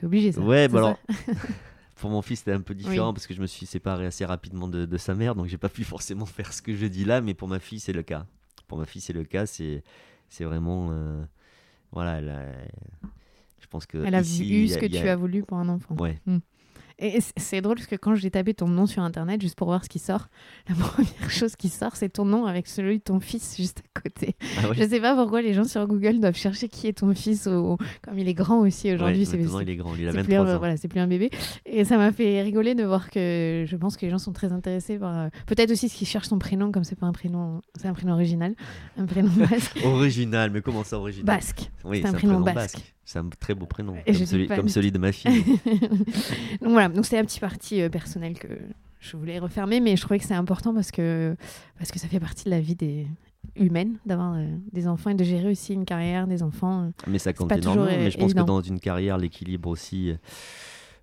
C'est obligé, ça. Ouais, bah ça. alors, pour mon fils, c'était un peu différent Oui. parce que je me suis séparé assez rapidement de, de sa mère, donc j'ai pas pu forcément faire ce que je dis là, mais pour ma fille, c'est le cas. Pour ma fille, c'est le cas, c'est c'est vraiment. euh, voilà, elle a- je pense que. Elle a ici, vu ce que tu a- as voulu pour un enfant. Ouais. Et c'est drôle parce que quand j'ai tapé ton nom sur internet juste pour voir ce qui sort, la première chose qui sort, c'est ton nom avec celui de ton fils juste à côté. Ah ouais. Je sais pas pourquoi les gens sur Google doivent chercher qui est ton fils, ou, comme il est grand aussi aujourd'hui. Ouais, c'est il est grand, il a c'est plus, 23 un, ans. voilà, c'est plus un bébé. Et ça m'a fait rigoler de voir que je pense que les gens sont très intéressés par. euh, Peut-être aussi ce qu'ils cherchent son prénom, comme c'est pas un prénom, c'est un prénom original, un prénom basque. Original, mais comment ça original? Basque. Oui, c'est un prénom basque. C'est un très beau prénom, Et comme, celui, comme de ma fille. donc voilà, donc c'est un petit parti euh, personnel que je voulais refermer, mais je trouvais que c'est important parce que, parce que ça fait partie de la vie des humaine d'avoir euh, des enfants et de gérer aussi une carrière, des enfants. euh. Mais ça compte énormément. Mais je pense évident. que dans une carrière, l'équilibre aussi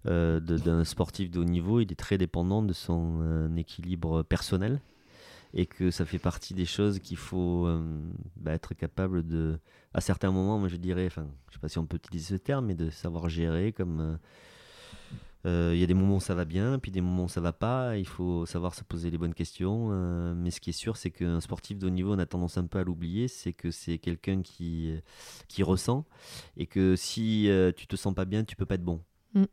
euh, d'un sportif de haut niveau, il est très dépendant de son euh, équilibre personnel. Et que ça fait partie des choses qu'il faut euh, bah, être capable de, à certains moments, moi je dirais, enfin, je sais pas si on peut utiliser ce terme, mais de savoir gérer comme. euh, euh, Il y a des moments où ça va bien, puis des moments où ça va pas. Il faut savoir se poser les bonnes questions. mais ce qui est sûr, c'est qu'un sportif de haut niveau, on a tendance un peu à l'oublier, c'est que c'est quelqu'un qui, qui ressent et que si tu te sens pas bien, tu peux pas être bon. Mm.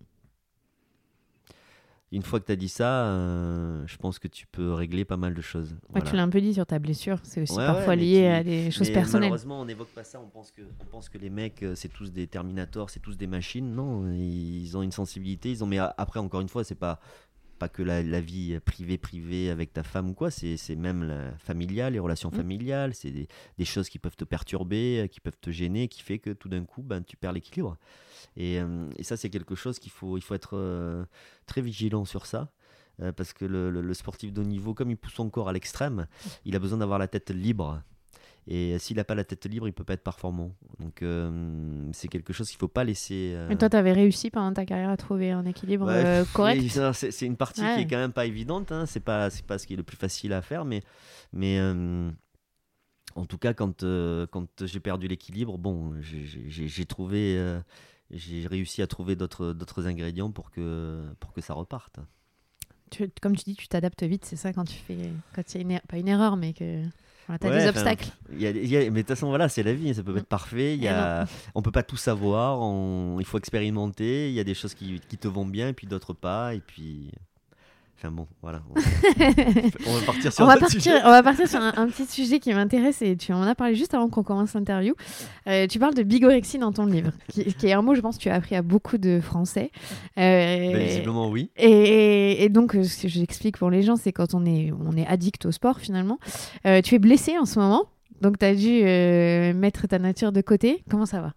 Une fois que tu as dit ça, euh, je pense que tu peux régler pas mal de choses. Ouais, Voilà. Tu l'as un peu dit sur ta blessure, c'est aussi Ouais, parfois lié à des choses Mais personnelles. Malheureusement, on n'évoque pas ça. On pense que, on pense que les mecs, euh, c'est tous des Terminators, c'est tous des machines. Non, ils ont une sensibilité. Ils ont. Mais après, encore une fois, c'est pas pas que la, la vie privée privée avec ta femme ou quoi. C'est même la familiale, les relations Mm. familiales. C'est des, des choses qui peuvent te perturber, euh, qui peuvent te gêner, qui fait que tout d'un coup, ben, tu perds l'équilibre. Et, euh, et ça, c'est quelque chose qu'il faut, il faut être euh, très vigilant sur ça. euh, parce que le, le- le sportif de haut niveau, comme il pousse son corps à l'extrême, il a besoin d'avoir la tête libre. Et s'il n'a pas la tête libre, il peut pas être performant. Donc euh, c'est quelque chose qu'il faut pas laisser. euh, Mais toi, tu avais réussi pendant ta carrière à trouver un équilibre Ouais, euh, correct C'est une partie qui est quand même pas évidente. Hein. C'est pas, c'est pas ce qui est le plus facile à faire, mais, mais euh, en tout cas, quand, euh, quand j'ai perdu l'équilibre, bon, j'ai- trouvé, euh, j'ai réussi à trouver d'autres d'autres ingrédients pour que pour que ça reparte. Tu- Comme tu dis, tu t'adaptes vite, c'est ça quand tu fais. Quand il y a une er- pas une erreur, mais que. T'as Ouais, des obstacles. Il y a- il y a- mais de toute façon, voilà, c'est la vie, ça peut pas être parfait. Y Eh a, on peut pas tout savoir, on- il faut expérimenter. Il y a des choses qui, qui te vont bien et puis d'autres pas. Et puis, enfin bon, voilà. On, on va partir sur on, va partir, sujet. on va partir sur un, un petit sujet qui m'intéresse et tu en as parlé juste avant qu'on commence l'interview. Euh, tu parles de bigorexie dans ton livre, qui, qui est un mot, je pense, que tu as appris à beaucoup de Français. Euh, Ben, visiblement, oui. Et, et donc, euh, ce que j'explique pour les gens, c'est quand on est, on est addict au sport finalement. Euh, tu es blessé en ce moment, donc tu as dû mettre ta nature de côté. Comment ça va?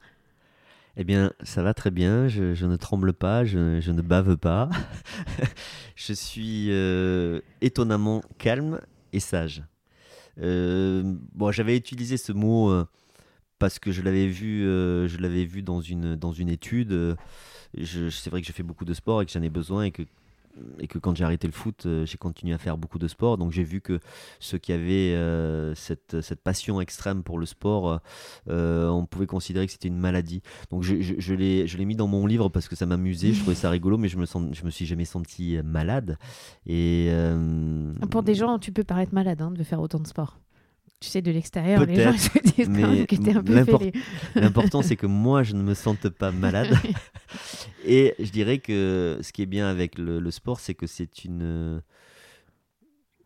Eh bien, ça va très bien. Je, je ne tremble pas, je, je ne bave pas. je suis euh, étonnamment calme et sage. Euh, bon, j'avais utilisé ce mot euh, parce que je l'avais vu, je l'avais vu dans une dans une étude. Je- c'est vrai que j'ai fait beaucoup de sport et que j'en ai besoin et que et que quand j'ai arrêté le foot, euh, j'ai continué à faire beaucoup de sport. Donc j'ai vu que ceux qui avaient euh, cette, cette passion extrême pour le sport, euh, on pouvait considérer que c'était une maladie. Donc je, je, je l'ai mis dans mon livre parce que ça m'amusait, je trouvais ça rigolo, mais je me, sens, je me suis jamais senti malade. Et, euh, Pour des gens, tu peux paraître malade hein, de faire autant de sport. Tu sais, de l'extérieur, les gens se disent quand même que t'es un peu. L'important, c'est que moi, je ne me sente pas malade. Et je dirais que ce qui est bien avec le, le sport, c'est que c'est une,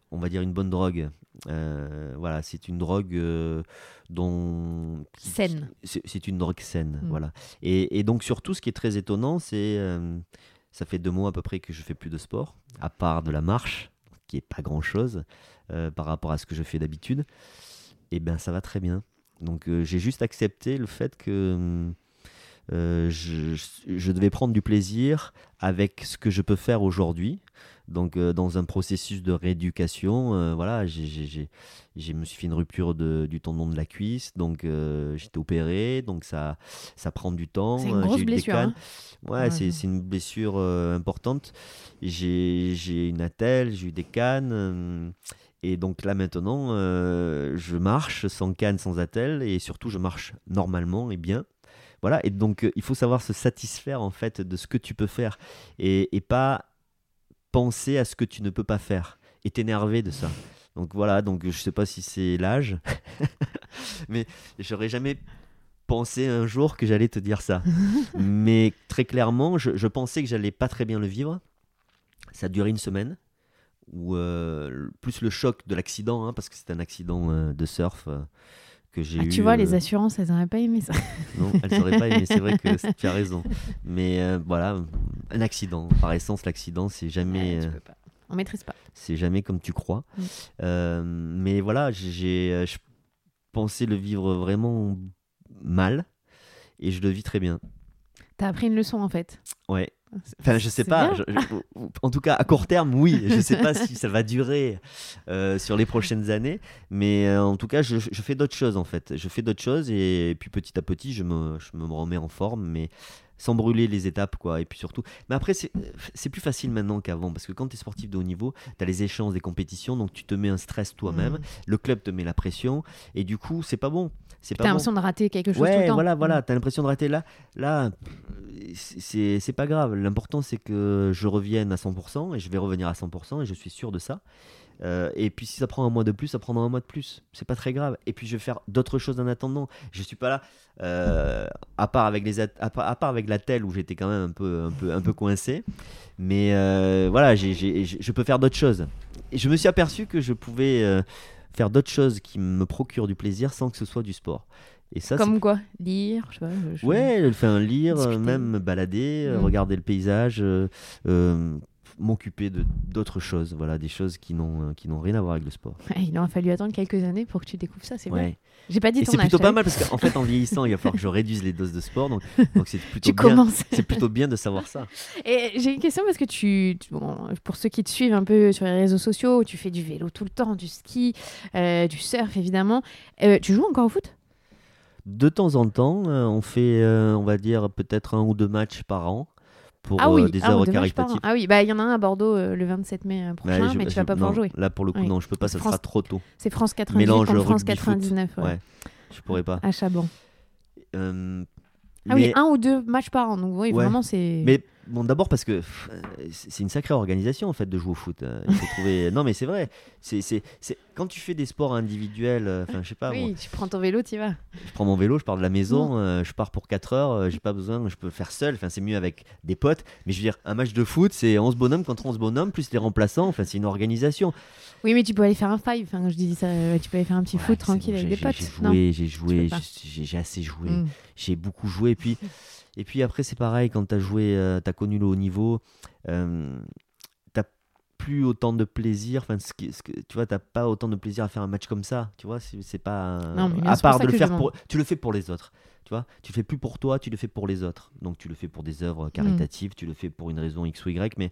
on va dire une bonne drogue. Euh, voilà, c'est une drogue euh, dont Saine. C'est une drogue saine, Mm. voilà. Et, et donc surtout, ce qui est très étonnant, c'est euh, ça fait deux mois à peu près que je fais plus de sport, à part de la marche, qui est pas grand chose par rapport à ce que je fais d'habitude. Et ben ça va très bien. Donc j'ai juste accepté le fait que euh, je, je devais prendre du plaisir avec ce que je peux faire aujourd'hui. Donc, euh, dans un processus de rééducation, euh, voilà, j'ai, me suis fait une rupture de- du tendon de la cuisse, donc euh, j'étais opéré, donc ça, ça prend du temps. C'est une euh, grosse blessure. hein. Ouais, Ouais, c'est, une blessure euh, importante. J'ai, une attelle, j'ai eu des cannes. euh, et donc là maintenant, euh, je marche sans canne, sans attelle, et surtout je marche normalement et bien. Voilà, et donc euh, il faut savoir se satisfaire en fait de ce que tu peux faire et, et pas penser à ce que tu ne peux pas faire et t'énerver de ça. Donc voilà, donc je sais pas si c'est l'âge, mais j'aurais jamais pensé un jour que j'allais te dire ça. mais très clairement, je, je pensais que j'allais pas très bien le vivre. Ça a duré une semaine, ou euh, plus le choc de l'accident, hein, parce que c'est un accident euh, de surf euh, que j'ai Ah, eu. tu vois, les euh, assurances, elles n'auraient pas aimé ça. non, elle saurait pas aimé. C'est vrai que tu as raison. Mais euh, voilà, un accident. Par essence, l'accident, c'est jamais, Ouais, tu euh, peux pas. On maîtrise pas. c'est jamais comme tu crois. Mm. Mais voilà, j'ai- pensais le vivre vraiment mal, et je le vis très bien. T'as appris une leçon en fait. Ouais. Enfin, je sais pas. bien. je- je- en tout cas, à court terme, oui. Je sais pas si ça va durer euh, sur les prochaines années, mais euh, en tout cas, je, je fais d'autres choses en fait. Je fais d'autres choses et, puis petit à petit, je me, je me remets en forme, mais sans brûler les étapes, quoi. Et puis surtout, mais après, c'est plus facile maintenant qu'avant parce que quand tu es sportif de haut niveau, tu as les échanges des compétitions, donc tu te mets un stress toi-même. Mm. Le club te met la pression et du coup, c'est pas bon. C'est T'as pas bon. l'impression de rater quelque chose tout Ouais, le temps. voilà, voilà, t'as l'impression de rater là. Là, c'est c'est pas grave. L'important, c'est que je revienne à 100% et je vais revenir à 100% et je suis sûr de ça. Euh, et puis, si ça prend un mois de plus, ça prendra un mois de plus. C'est pas très grave. Et puis, je vais faire d'autres choses en attendant. Je suis pas là, euh, à, part avec les à, part, à part avec la telle où j'étais quand même un peu, un peu, un peu coincé. Mais euh, voilà, je peux faire d'autres choses. Et je me suis aperçu que je pouvais faire d'autres choses qui me procurent du plaisir sans que ce soit du sport. Et ça, Comme quoi? Lire, je sais pas. je- Ouais, enfin lire, Discuter. même me balader, Mm. regarder le paysage, euh, m'occuper de d'autres choses, voilà, des choses qui n'ont euh, qui n'ont rien à voir avec le sport. Ouais, il aura fallu attendre quelques années pour que tu découvres ça, c'est bien. Ouais. J'ai pas dit Et ton c'est plutôt pas mal parce qu'en fait en vieillissant, il va falloir que je réduise les doses de sport, donc donc c'est plutôt Tu bien. commences. C'est plutôt bien de savoir ça. Et j'ai une question parce que tu, tu- bon, pour ceux qui te suivent un peu sur les réseaux sociaux, tu fais du vélo tout le temps, du ski, euh, du surf évidemment. Euh, tu joues encore au foot? De temps en temps, euh, on fait, on va dire peut-être un ou deux matchs par an pour Ah oui, euh, des ah, œuvres caritatives. Ah oui, bah il y en a un à Bordeaux euh, le 27 mai euh, prochain, Ouais, je- mais tu je- vas pas pouvoir jouer. Là pour le coup, Oui. non, je peux pas, ça France- sera trop tôt. C'est France 98 Mélange contre France rugby-foot. 99 ouais, Ouais, je pourrais pas. à Chaban. Euh, Ah oui, un ou deux matchs par an, donc oui, Ouais. vraiment c'est. Mais bon, d'abord parce que euh, c'est une sacrée organisation en fait de jouer au foot. euh, Il faut trouver. Non, mais c'est vrai. C'est c'est c'est quand tu fais des sports individuels. euh, Enfin, je sais pas. oui, tu prends ton vélo, tu y vas. je prends mon vélo, je pars de la maison, euh, je pars pour 4 heures. euh, J'ai pas besoin. Je peux faire seul. Enfin, c'est mieux avec des potes. Mais je veux dire, un match de foot, c'est 11 bonhommes contre 11 bonhommes plus les remplaçants. Enfin, c'est une organisation. Oui, mais tu peux aller faire un five. Enfin, je dis ça, tu peux aller faire un petit Ouais, foot tranquille bon, avec des potes. J'ai non joué, j'ai joué, j'ai- j'ai j'ai assez joué. Mm. j'ai beaucoup joué. Et puis, et puis après, c'est pareil, quand tu as joué, tu as connu le haut niveau, euh, t'as plus autant de plaisir. Enfin, ce qui- ce que- tu vois, t'as pas autant de plaisir à faire un match comme ça. Tu vois, c'est c'est pas. Non, mais à part de le que faire pour. Tu le fais pour les autres. Tu vois, tu le fais plus pour toi, tu le fais pour les autres. Donc tu le fais pour des œuvres caritatives, tu le fais pour une raison X ou Y. Mais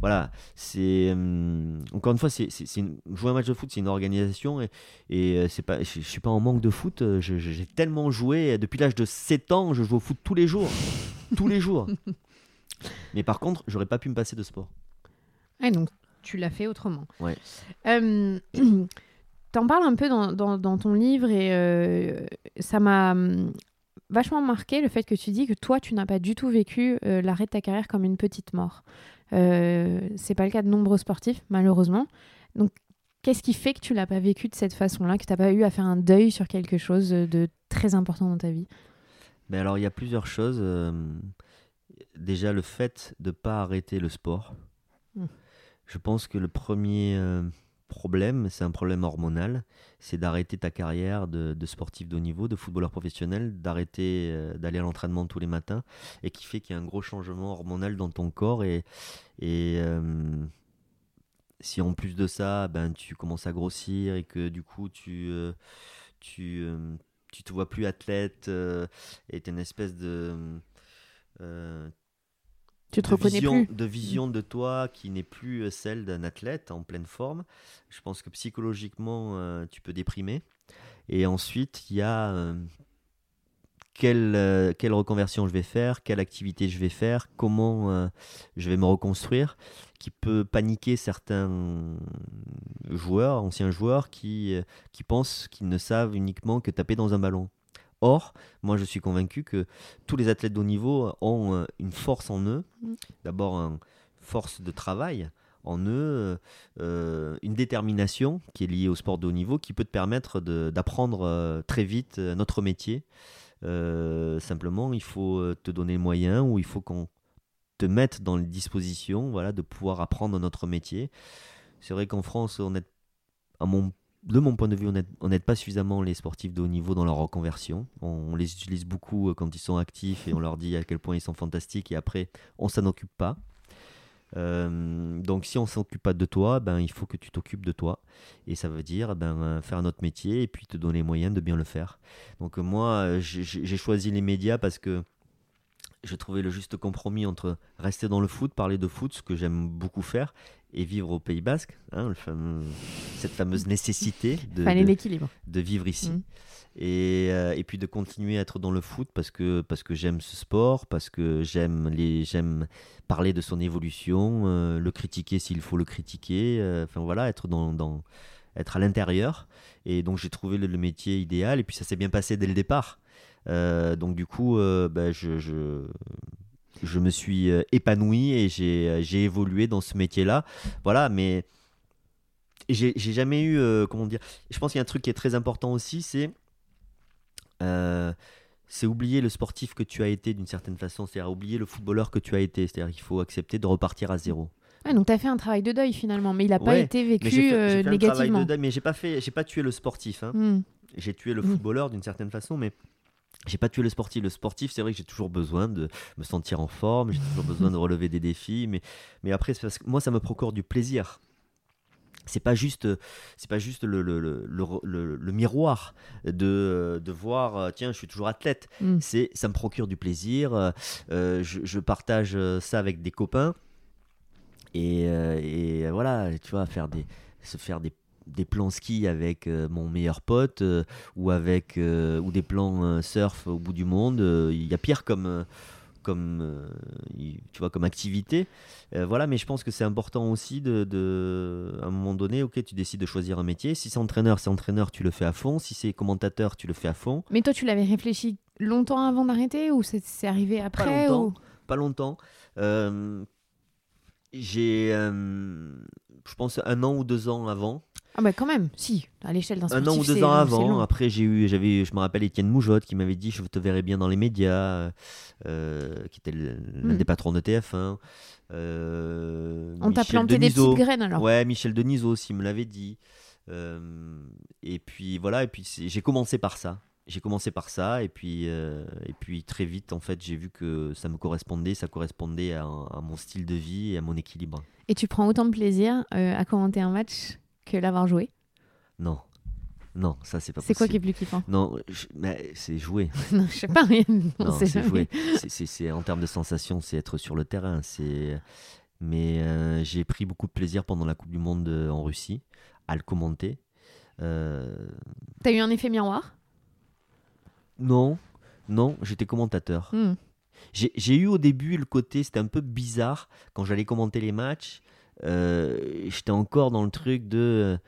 voilà, c'est. hum, encore une fois, c'est une- jouer un match de foot, c'est une organisation. Et, et euh, c'est pas, je, je suis pas en manque de foot. euh, J'ai tellement joué. Depuis l'âge de 7 ans, je joue au foot tous les jours. tous les jours. Mais par contre, j'aurais pas pu me passer de sport. Ouais, donc tu l'as fait autrement. Ouais. Euh, T'en parles un peu dans, dans- dans ton livre et euh, ça m'a hum, vachement marqué le fait que tu dis que toi, tu n'as pas du tout vécu euh, l'arrêt de ta carrière comme une petite mort. Euh, c'est pas le cas de nombreux sportifs, malheureusement. Donc, qu'est-ce qui fait que tu l'as pas vécu de cette façon-là, que tu n'as pas eu à faire un deuil sur quelque chose de très important dans ta vie? Mais alors, il y a plusieurs choses. euh, déjà, le fait de pas arrêter le sport. Mm. Je pense que le premier euh, problème, c'est un problème hormonal, c'est d'arrêter ta carrière de, sportif de haut niveau, de footballeur professionnel, d'arrêter euh, d'aller à l'entraînement tous les matins, et qui fait qu'il y a un gros changement hormonal dans ton corps. Et, euh, si en plus de ça, ben, tu commences à grossir et que du coup, tu, euh, tu, tu te vois plus athlète et tu une espèce de. Tu te de reconnais vision, plus. de vision de toi qui n'est plus euh, celle d'un athlète en pleine forme. Je pense que psychologiquement, euh, tu peux déprimer. Et ensuite, il y a euh, quelle, euh, quelle reconversion je vais faire, quelle activité je vais faire, comment je vais me reconstruire, qui peut paniquer certains joueurs, anciens joueurs, qui, qui pensent qu'ils ne savent uniquement que taper dans un ballon. Or, moi je suis convaincu que tous les athlètes de haut niveau ont euh, une force en eux, Mm. d'abord une force de travail en eux, euh, une détermination qui est liée au sport de haut niveau, qui peut te permettre d'apprendre euh, très vite notre métier. Euh, simplement, il faut te donner les moyens ou il faut qu'on te mette dans les dispositions voilà, de pouvoir apprendre notre métier. C'est vrai qu'en France, on est, à mon, de mon point de vue, on n'aide pas suffisamment les sportifs de haut niveau dans leur reconversion. On, les utilise beaucoup euh, quand ils sont actifs et on leur dit à quel point ils sont fantastiques et après, on s'en occupe pas. Euh, donc si on s'occupe pas de toi, ben, il faut que tu t'occupes de toi. Et ça veut dire ben, faire notre métier et puis te donner les moyens de bien le faire. Donc moi, j'ai choisi les médias parce que j'ai trouvé le juste compromis entre rester dans le foot, parler de foot, ce que j'aime beaucoup faire, et vivre au Pays Basque, hein, le fameux- cette fameuse nécessité de, vivre ici. Et, euh, et puis de continuer à être dans le foot parce que, parce que j'aime ce sport, parce que j'aime les j'aime parler de son évolution, euh, le critiquer s'il faut le critiquer, euh, enfin voilà, être dans, dans- être à l'intérieur. Et donc j'ai trouvé le, le métier idéal et puis ça s'est bien passé dès le départ. Euh, donc du coup, euh, ben, je, je, je me suis euh, épanoui et j'ai évolué dans ce métier-là. Voilà, mais j'ai jamais eu, euh, comment dire, je pense qu'il y a un truc qui est très important aussi, c'est euh, c'est oublier le sportif que tu as été d'une certaine façon, c'est-à-dire oublier le footballeur que tu as été, c'est-à-dire qu'il faut accepter de repartir à zéro. Ouais, donc tu as fait un travail de deuil finalement, mais il n'a pas été Mais vécu j'ai fait, euh, un travail négativement. de deuil, mais j'ai pas fait, j'ai pas tué le sportif. hein. Hmm. J'ai tué le Mhm. footballeur d'une certaine façon, mais j'ai pas tué le sportif. Le sportif, c'est vrai que j'ai toujours besoin de me sentir en forme, j'ai toujours besoin de relever des défis, mais, mais après, c'est parce que moi, ça me procure du plaisir. C'est pas juste, c'est pas juste le, le, le, le- miroir de, de voir, euh, tiens, je suis toujours athlète. Hmm. C'est, ça me procure du plaisir. euh, je, je partage ça avec des copains. Et, euh, et voilà, tu vois, faire des, se faire des, des plans ski avec euh, mon meilleur pote euh, ou, avec, euh, ou des plans surf au bout du monde. Il y a pire comme, comme, tu vois, comme activité. Voilà, mais je pense que c'est important aussi de, de, à un moment donné, ok, tu décides de choisir un métier. Si c'est entraîneur, c'est entraîneur, tu le fais à fond. Si c'est commentateur, tu le fais à fond. Mais toi, tu l'avais réfléchi longtemps avant d'arrêter ou c'est arrivé après longtemps. ou... pas longtemps. J'ai, je pense, un an ou deux ans avant. Ah bah quand même, si, à l'échelle d'un Un an ou deux ans avant. Après, j'ai eu, j'avais, je me rappelle Étienne Moujotte qui m'avait dit Je te verrai bien dans les médias, euh, qui était l'un Mm. des patrons de TF1. Euh, On t'a planté des petites graines alors. Ouais, Michel Denisot aussi me l'avait dit. Euh, et puis voilà, et puis j'ai commencé par ça. J'ai commencé par ça, et puis, euh, et puis très vite, en fait, j'ai vu que ça me correspondait, ça correspondait à, à mon style de vie et à mon équilibre. Et tu prends autant de plaisir euh, à commenter un match que l'avoir joué. Non, non, ça c'est pas C'est quoi qui est plus kiffant Non, je- mais c'est jouer. Non, je sais pas. on Non, c'est jouer. C'est- en termes de sensation, c'est être sur le terrain. C'est, mais euh, j'ai pris beaucoup de plaisir pendant la Coupe du Monde euh, en Russie à le commenter. Euh, T'as eu un effet miroir? Non, non, j'étais commentateur. Hmm. J'ai j'ai eu au début le côté, c'était un peu bizarre quand j'allais commenter les matchs. Euh, j'étais encore dans le truc de. euh,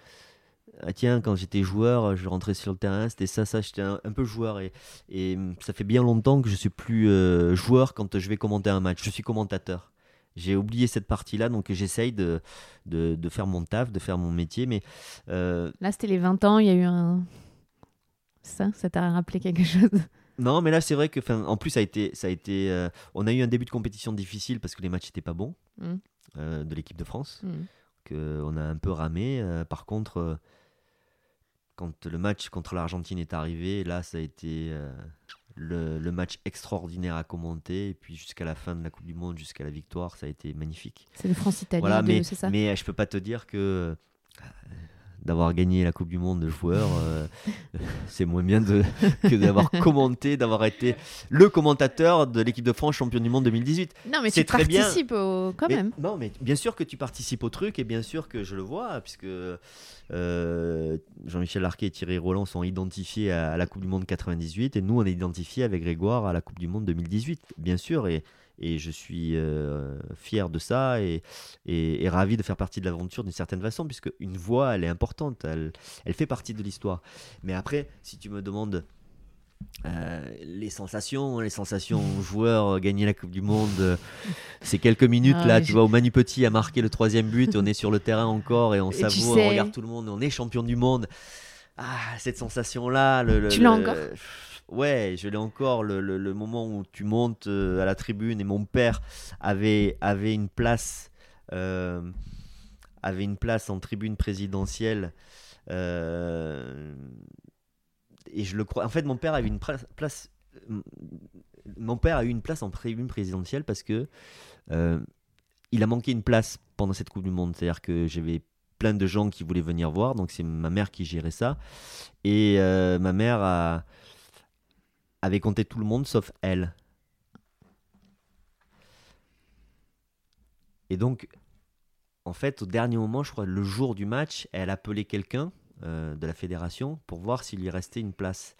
ah tiens, quand j'étais joueur, je rentrais sur le terrain, c'était ça, ça, j'étais un, un peu joueur. Et, et hum, ça fait bien longtemps que je suis plus euh, joueur quand je vais commenter un match. Je suis commentateur. J'ai oublié cette partie-là, donc j'essaye de, de, de faire mon taf, de faire mon métier. Mais euh, Là, c'était les 20 ans, il y a eu un. Ça, ça t'a rappelé quelque chose? Non, mais là, c'est vrai que, en plus, ça a été, ça a été, euh, on a eu un début de compétition difficile parce que les matchs n'étaient pas bons Mm. Euh, de l'équipe de France, Hmm. que on a un peu ramé. euh, par contre, euh, quand le match contre l'Argentine est arrivé, là, ça a été le, le match extraordinaire à commenter. Et puis jusqu'à la fin de la Coupe du Monde, jusqu'à la victoire, ça a été magnifique. C'est le France-Italie, Voilà, de- mais, c'est ça? mais je peux pas te dire que d'avoir gagné la Coupe du Monde de joueurs, euh, c'est moins bien de, que d'avoir commenté, d'avoir été le commentateur de l'équipe de France champion du monde 2018. Non, mais C'est tu très bien. participes au... quand Mais- même. Non, mais bien sûr que tu participes au truc et bien sûr que je le vois, puisque euh, Jean-Michel Larquet et Thierry Roland sont identifiés à, à la Coupe du Monde 98 et nous on est identifiés avec Grégoire à la Coupe du Monde 2018, bien sûr. Et, et je suis euh, fier de ça et, et, et ravi de faire partie de l'aventure d'une certaine façon, puisque une voix elle est importante, elle, elle fait partie de l'histoire. Mais après, si tu me demandes. euh, les sensations, les sensations joueurs euh, gagner la Coupe du Monde, euh, c'est quelques minutes Ah, là, tu je- vois, où Manu Petit a marqué le troisième but, on est sur le terrain encore et on Et tu savoure, sais- on regarde tout le monde, on est champion du monde. Ah, cette sensation-là, le, le- Tu l'as le- encore? Ouais, je l'ai encore. Le, le- moment où tu montes euh, à la tribune et mon père avait, avait une place, euh, avait une place en tribune présidentielle. euh, et je le crois. En fait, mon père avait une place. Mon père a eu une place en tribune présidentielle parce que il a manqué une place pendant cette Coupe du Monde. C'est-à-dire que j'avais plein de gens qui voulaient venir voir, donc c'est ma mère qui gérait ça. Et ma mère a, avait compté tout le monde sauf elle. Et donc, en fait, au dernier moment, je crois, le jour du match, elle appelait quelqu'un euh, de la fédération pour voir s'il lui restait une place.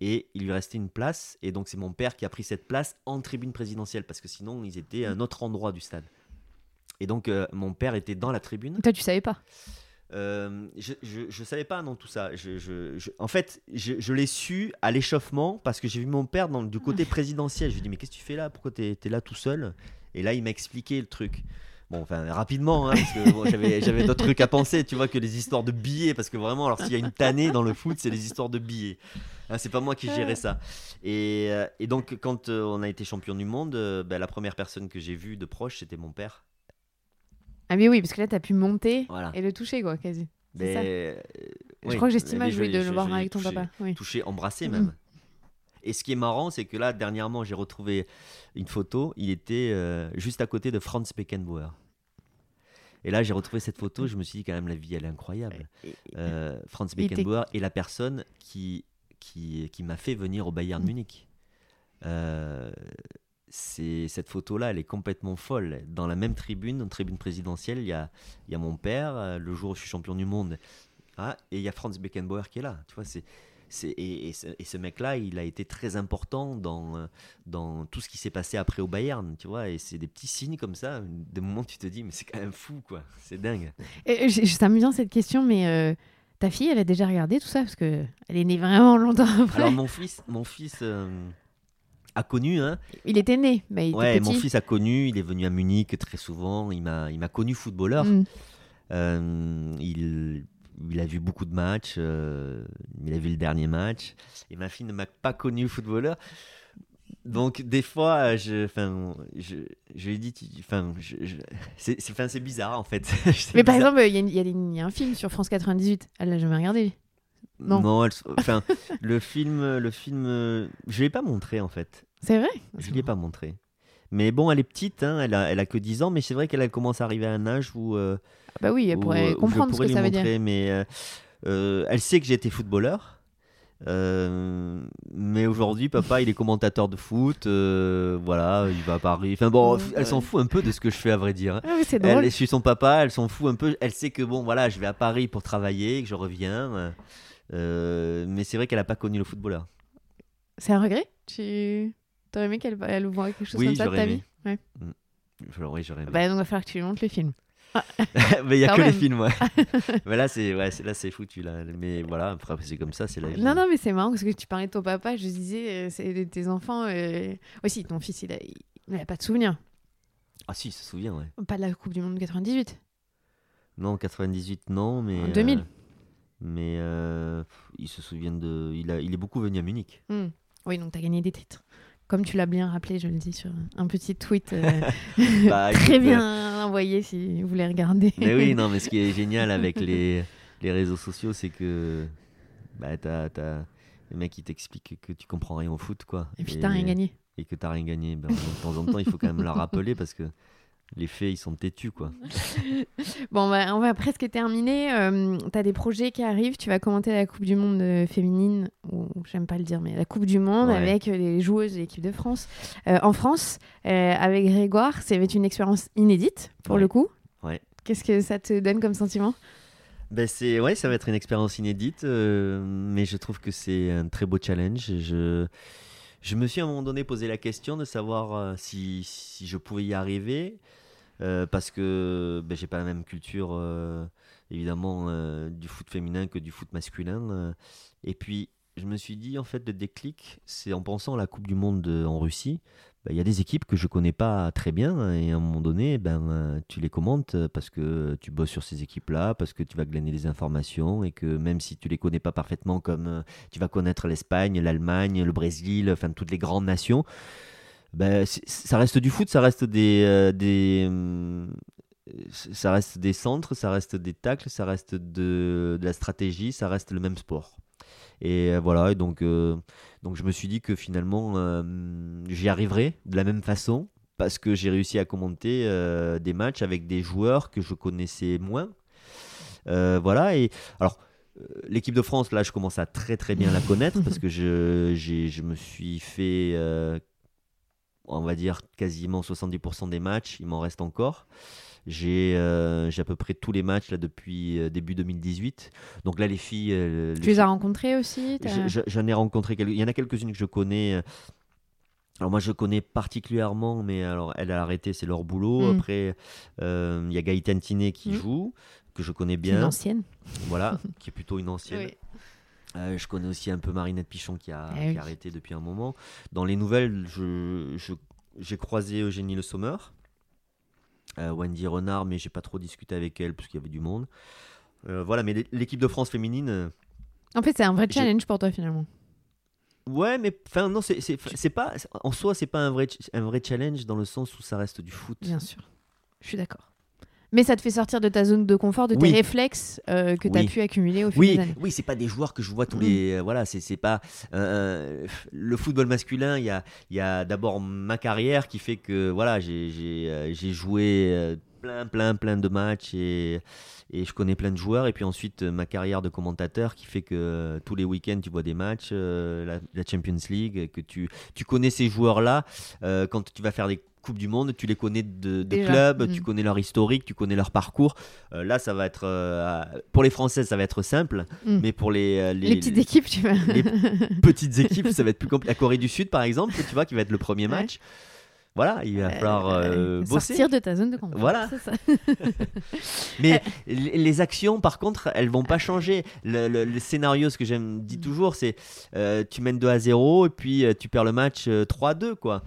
Et il lui restait une place, et donc c'est mon père qui a pris cette place en tribune présidentielle, parce que sinon, ils étaient à un autre endroit du stade. Et donc, euh, mon père était dans la tribune. Toi, tu savais pas? Euh, je, je savais pas non tout ça. Je, je- je- en fait, je, l'ai su à l'échauffement parce que j'ai vu mon père dans, du côté présidentiel. Je lui ai dit mais qu'est-ce que tu fais là? Pourquoi tu es, là tout seul? Et là il m'a expliqué le truc. Bon, enfin rapidement, hein, parce que bon, j'avais d'autres trucs à penser, tu vois, que les histoires de billets, parce que vraiment, alors s'il y a une tannée dans le foot, c'est les histoires de billets. Hein, c'est pas moi qui gérais ça. Et, euh, et donc quand euh, on a été champion du monde, ben, la première personne que j'ai vue de proche, c'était mon père. Ah, mais oui, parce que là, t'as pu monter Voilà. et le toucher, quoi, quasi. C'est ça. Mais, euh, je oui, crois que j'ai cette mais image, oui, de le voir avec ton papa. Oui. touché, embrassé Mm. même. Et ce qui est marrant, c'est que là, dernièrement, j'ai retrouvé une photo. Il était euh, juste à côté de Franz Beckenbauer. Et là, j'ai retrouvé cette photo. Je me suis dit, quand même, la vie, elle est incroyable. Euh, Franz Beckenbauer est la personne qui, qui, qui m'a fait venir au Bayern Mm. Munich. Euh, c'est cette photo-là, elle est complètement folle. Dans la même tribune, une tribune présidentielle, il y a, y a mon père, euh, le jour où je suis champion du monde, ah, et il y a Franz Beckenbauer qui est là. Tu vois, c'est, c'est, et, et ce, mec-là, il a été très important dans, euh, dans tout ce qui s'est passé après au Bayern. Tu vois, et c'est des petits signes comme ça, des moments tu te dis, mais c'est quand même fou, quoi. C'est dingue. Et, j'ai- ça me vient cette question, mais euh, ta fille, elle a déjà regardé tout ça Parce que elle est née vraiment longtemps après. Alors, mon fils, mon fils euh, a connu, hein, Il était né, mais il était Ouais, petit. mon fils a connu, il est venu à Munich très souvent, il m'a, connu footballeur. Mm. Euh, il, il a vu beaucoup de matchs, euh, il a vu le dernier match, et ma fille ne m'a pas connu footballeur. Donc des fois, je, enfin, je, je lui ai dit, tu- enfin, je- je- c'est, c'est, enfin, c'est bizarre en fait. Mais par bizarre. exemple, il y, a y y un film sur France 98. Elle l'a jamais regardé. non. elle- enfin, le film, le film, je l'ai pas montré en fait. C'est vrai Je ne l'ai pas montré. Mais bon, elle est petite, hein, elle, a, elle a que 10 ans, mais c'est vrai qu'elle elle commence à arriver à un âge où, euh, Bah oui, elle où, pourrait euh, où comprendre ce que ça veut dire. montrer, Mais euh, euh, elle sait que j'étais footballeur. Euh, mais aujourd'hui, papa, il est commentateur de foot. euh, voilà, il va à Paris. Enfin bon, elle s'en fout un peu de ce que je fais, à vrai dire. hein. Ah oui, c'est drôle. Elle, je suis son papa, elle s'en fout un peu. Elle sait que bon, voilà, je vais à Paris pour travailler, que je reviens. euh, mais c'est vrai qu'elle n'a pas connu le footballeur. C'est un regret? Tu aurais aimé qu'elle elle voit quelque chose Oui, comme ça de ta aimé. vie? Ouais. Alors, oui, j'aurais aimé. Bah donc, il va falloir que tu lui montres le film. mais il y a quand que les films, ouais. mais là, c'est ouais, là, foutu là. Mais voilà, après, c'est comme ça, c'est la vie. Non, non, mais c'est marrant parce que tu parlais de ton papa. Je disais, euh, c'est tes enfants. Euh... Aussi, ton fils, il a, il a pas de souvenir. Ah si, il se souvient, ouais. Pas de la Coupe du Monde 98. Non, 98, non, mais. En 2000. euh, mais euh, pff, il se souvient de. Il, a, il est beaucoup venu à Munich. Hmm. Oui, donc tu as gagné des titres. Comme tu l'as bien rappelé, je le dis sur un petit tweet euh, Bah, très écoute, bien envoyé si vous voulez regarder. Mais oui, non, mais ce qui est génial avec les, les réseaux sociaux, c'est que. Bah, t'as. t'as les mecs qui t'expliquent que tu comprends rien au foot, quoi. Et puis t'as rien gagné. Et que t'as rien gagné. Ben, de temps en temps, il faut quand même la rappeler parce que Les faits, ils sont têtus, quoi. bon, on va, on va presque terminer. Euh, tu as des projets qui arrivent. Tu vas commenter la Coupe du Monde euh, féminine, ou j'aime pas le dire, mais la Coupe du Monde avec les joueuses de l'équipe de France. Euh, en France, avec Grégoire, ça va être une expérience inédite, pour le coup. Ouais. Qu'est-ce que ça te donne comme sentiment? Ben c'est ouais, ça va être une expérience inédite, mais je trouve que c'est un très beau challenge. Je je me suis à un moment donné posé la question de savoir euh, si, je pouvais y arriver, euh, parce que ben, j'ai pas la même culture, euh, évidemment, du foot féminin que du foot masculin. et puis, je me suis dit, en fait, le déclic, c'est en pensant à la Coupe du Monde en Russie, bah, il y a des équipes que je connais pas très bien et à un moment donné, ben, euh, tu les commentes parce que tu bosses sur ces équipes-là, parce que tu vas glaner des informations et que même si tu les connais pas parfaitement, comme euh, tu vas connaître l'Espagne, l'Allemagne, le Brésil, enfin toutes les grandes nations, ben, ça reste du foot, ça reste des, euh, des ça reste des centres, ça reste des tacles, ça reste de, de la stratégie, ça reste le même sport. Et euh, voilà, donc, euh, donc je me suis dit que finalement, euh, j'y arriverais de la même façon parce que j'ai réussi à commenter des matchs avec des joueurs que je connaissais moins. voilà, et alors l'équipe de France, là, je commence à très très bien la connaître parce que je, je me suis fait, on va dire, quasiment 70% des matchs, il m'en reste encore. Euh, j'ai à peu près tous les matchs là, depuis euh, début 2018. Donc là, les filles. Euh, tu les, as rencontrées aussi J'en ai rencontré quelques. Il y en a quelques-unes que je connais. Alors moi je connais particulièrement, mais alors elle a arrêté, c'est leur boulot. Mm. Après, il y a Gaëtan Tiné qui mm. joue, que je connais bien. Une ancienne. Voilà, qui est plutôt une ancienne. je connais aussi un peu Marinette Pichon qui a, eh arrêté depuis un moment. Dans les nouvelles, j'ai je, croisé Eugénie Le Sommer. Wendy Renard, mais j'ai pas trop discuté avec elle parce qu'il y avait du monde. Euh, voilà, mais l'équipe de France féminine. En fait, c'est un vrai challenge pour toi finalement. Ouais, mais enfin non, c'est pas en soi, c'est pas un vrai un vrai challenge dans le sens où ça reste du foot. Bien sûr, je suis d'accord. Mais ça te fait sortir de ta zone de confort, de tes réflexes euh, que tu as pu accumuler au fil oui. des années. Oui, c'est pas des joueurs que je vois tous mm. les. Euh, voilà, c'est pas. Euh, le football masculin, il y a, y a d'abord ma carrière qui fait que voilà, j'ai joué plein, plein, plein de matchs et, et, je connais plein de joueurs. Et puis ensuite, ma carrière de commentateur qui fait que tous les week-ends, tu vois des matchs, la, la, Champions League, que tu, tu connais ces joueurs-là. quand tu vas faire des Coupe du Monde, tu les connais de, club, tu mm. connais leur historique, tu connais leur parcours. Euh, là, ça va être euh, pour les Français, ça va être simple, mm. mais pour les, euh, les, petites équipes, tu vois. les petites équipes, ça va être plus compliqué. La Corée du Sud, par exemple, tu vois, qui va être le premier match voilà, il va falloir euh, bosser. Sortir de ta zone de confort. Voilà. Ça. Mais les actions, par contre, elles vont pas changer. Le, scénario, ce que j'aime dis toujours, c'est euh, tu mènes 2 à 0 et puis euh, tu perds le match 3 à 2. Quoi.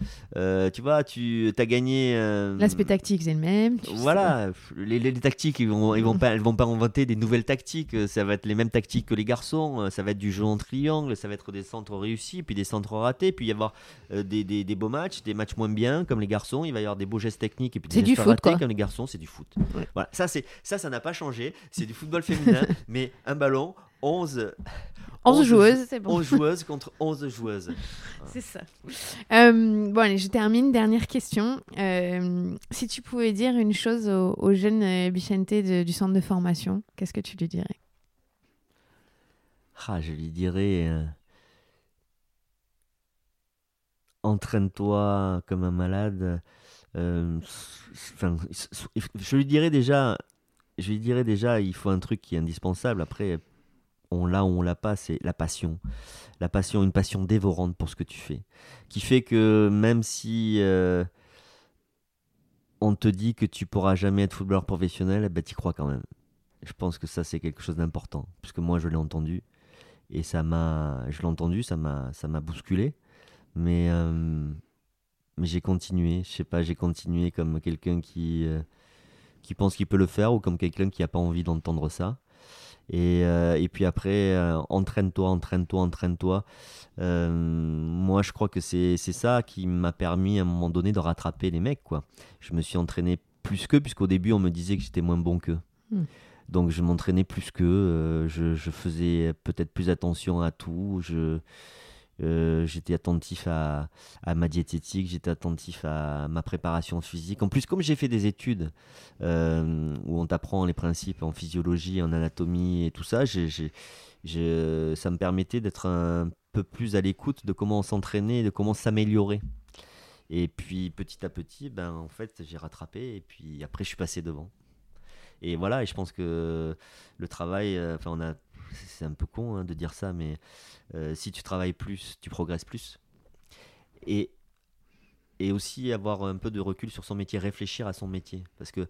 tu vois, tu as gagné. L'aspect tactique, c'est le même. Voilà, les, tactiques, ils vont, ils vont pas, elles vont pas inventer des nouvelles tactiques. Ça va être les mêmes tactiques que les garçons. Ça va être du jeu en triangle, ça va être des centres réussis, puis des centres ratés, puis y avoir des, des, des beaux matchs, des matchs moins bien comme les garçons, il va y avoir des beaux gestes techniques et puis des du foot, comme les garçons, c'est du foot. Voilà, ça c'est ça ça n'a pas changé, c'est du football féminin mais un ballon 11 11, joueuses, c'est bon. 11 joueuses contre 11 joueuses. C'est ça. Euh, bon, allez, je termine. Dernière question. Euh, si tu pouvais dire une chose au, jeune euh, Bichente du centre de formation, qu'est-ce que tu lui dirais? Ah, Je lui dirais entraîne-toi comme un malade. Euh, je lui dirais déjà, je lui dirais déjà, il faut un truc qui est indispensable. Après, on l'a ou on l'a pas, c'est la passion. La passion, une passion dévorante pour ce que tu fais. Qui fait que même si euh, on te dit que tu pourras jamais être footballeur professionnel, eh ben, tu crois quand même. Je pense que ça, c'est quelque chose d'important. Puisque moi, je l'ai entendu. Et ça m'a, je l'ai entendu, ça m'a, ça m'a bousculé. Mais, euh, mais j'ai continué. Je sais pas, j'ai continué comme quelqu'un qui, euh, qui pense qu'il peut le faire ou comme quelqu'un qui n'a pas envie d'entendre ça. Et, euh, et, puis après, entraîne-toi, entraîne-toi, entraîne-toi. moi, je crois que c'est ça qui m'a permis à un moment donné de rattraper les mecs. Quoi. Je me suis entraîné plus qu'eux, puisqu'au début, on me disait que j'étais moins bon qu'eux. Hmm. Donc, je m'entraînais plus qu'eux. je, je, faisais peut-être plus attention à tout. Je, Euh, j'étais attentif à, ma diététique, j'étais attentif à ma préparation physique. En plus, comme j'ai fait des études euh, où on t'apprend les principes en physiologie, en anatomie et tout ça, ça me permettait d'être un peu plus à l'écoute de comment s'entraîner, de comment s'améliorer. Et puis petit à petit, ben, en fait, j'ai rattrapé et puis après, je suis passé devant. Et voilà, et je pense que le travail, euh, enfin, on a, c'est un peu con hein, de dire ça, mais euh, si tu travailles plus, tu progresses plus. Et, et aussi avoir un peu de recul sur son métier, réfléchir à son métier. Parce que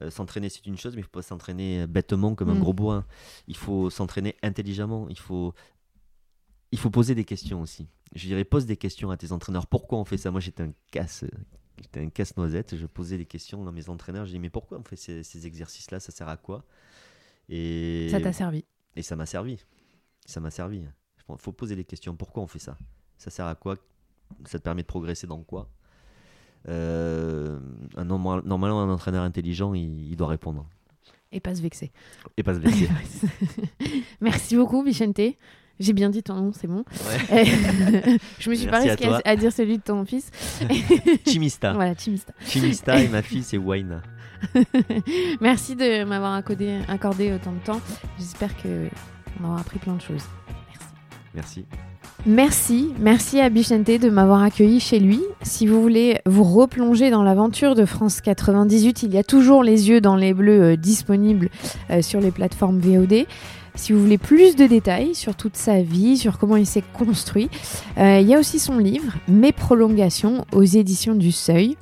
euh, s'entraîner, c'est une chose, mais il ne faut pas s'entraîner bêtement comme un mm. gros bois. Il faut s'entraîner intelligemment. Il faut, il faut poser des questions aussi. Je dirais, pose des questions à tes entraîneurs. Pourquoi on fait ça? Moi, j'étais un casse J'étais un casse-noisette, je posais des questions à mes entraîneurs, je dis mais pourquoi on fait ces, exercices-là, ça sert à quoi? Et ça t'a servi? Et ça m'a servi. Ça m'a servi. Il faut poser des questions, pourquoi on fait ça? Ça sert à quoi? Ça te permet de progresser dans quoi? Euh, un, Normalement, un entraîneur intelligent, il, doit répondre. Et pas se vexer. Et pas se vexer. Merci beaucoup, Vicente. J'ai bien dit ton nom, c'est bon. je me suis pas risqué à, dire celui de ton fils. Chimista. Voilà, Chimista. Chimista et ma fille, c'est Waina. Merci de m'avoir accordé, accordé autant de temps. J'espère que on aura appris plein de choses. Merci. Merci. Merci, merci à Bichente de m'avoir accueilli chez lui. Si vous voulez vous replonger dans l'aventure de France 98, il y a toujours les yeux dans les bleus euh, disponibles euh, sur les plateformes VOD. Si vous voulez plus de détails sur toute sa vie, sur comment il s'est construit, euh, il y a aussi son livre Mes prolongations aux éditions du Seuil.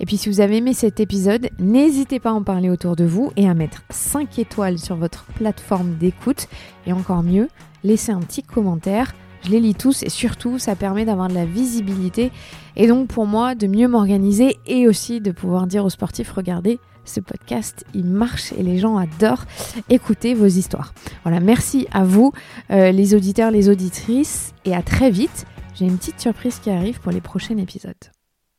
Et puis si vous avez aimé cet épisode, n'hésitez pas à en parler autour de vous et à mettre 5 étoiles sur votre plateforme d'écoute. Et encore mieux, laissez un petit commentaire. Je les lis tous et surtout ça permet d'avoir de la visibilité et donc pour moi de mieux m'organiser et aussi de pouvoir dire aux sportifs regardez ce podcast, il marche et les gens adorent écouter vos histoires. Voilà, merci à vous, euh, les auditeurs, les auditrices, et à très vite. J'ai une petite surprise qui arrive pour les prochains épisodes.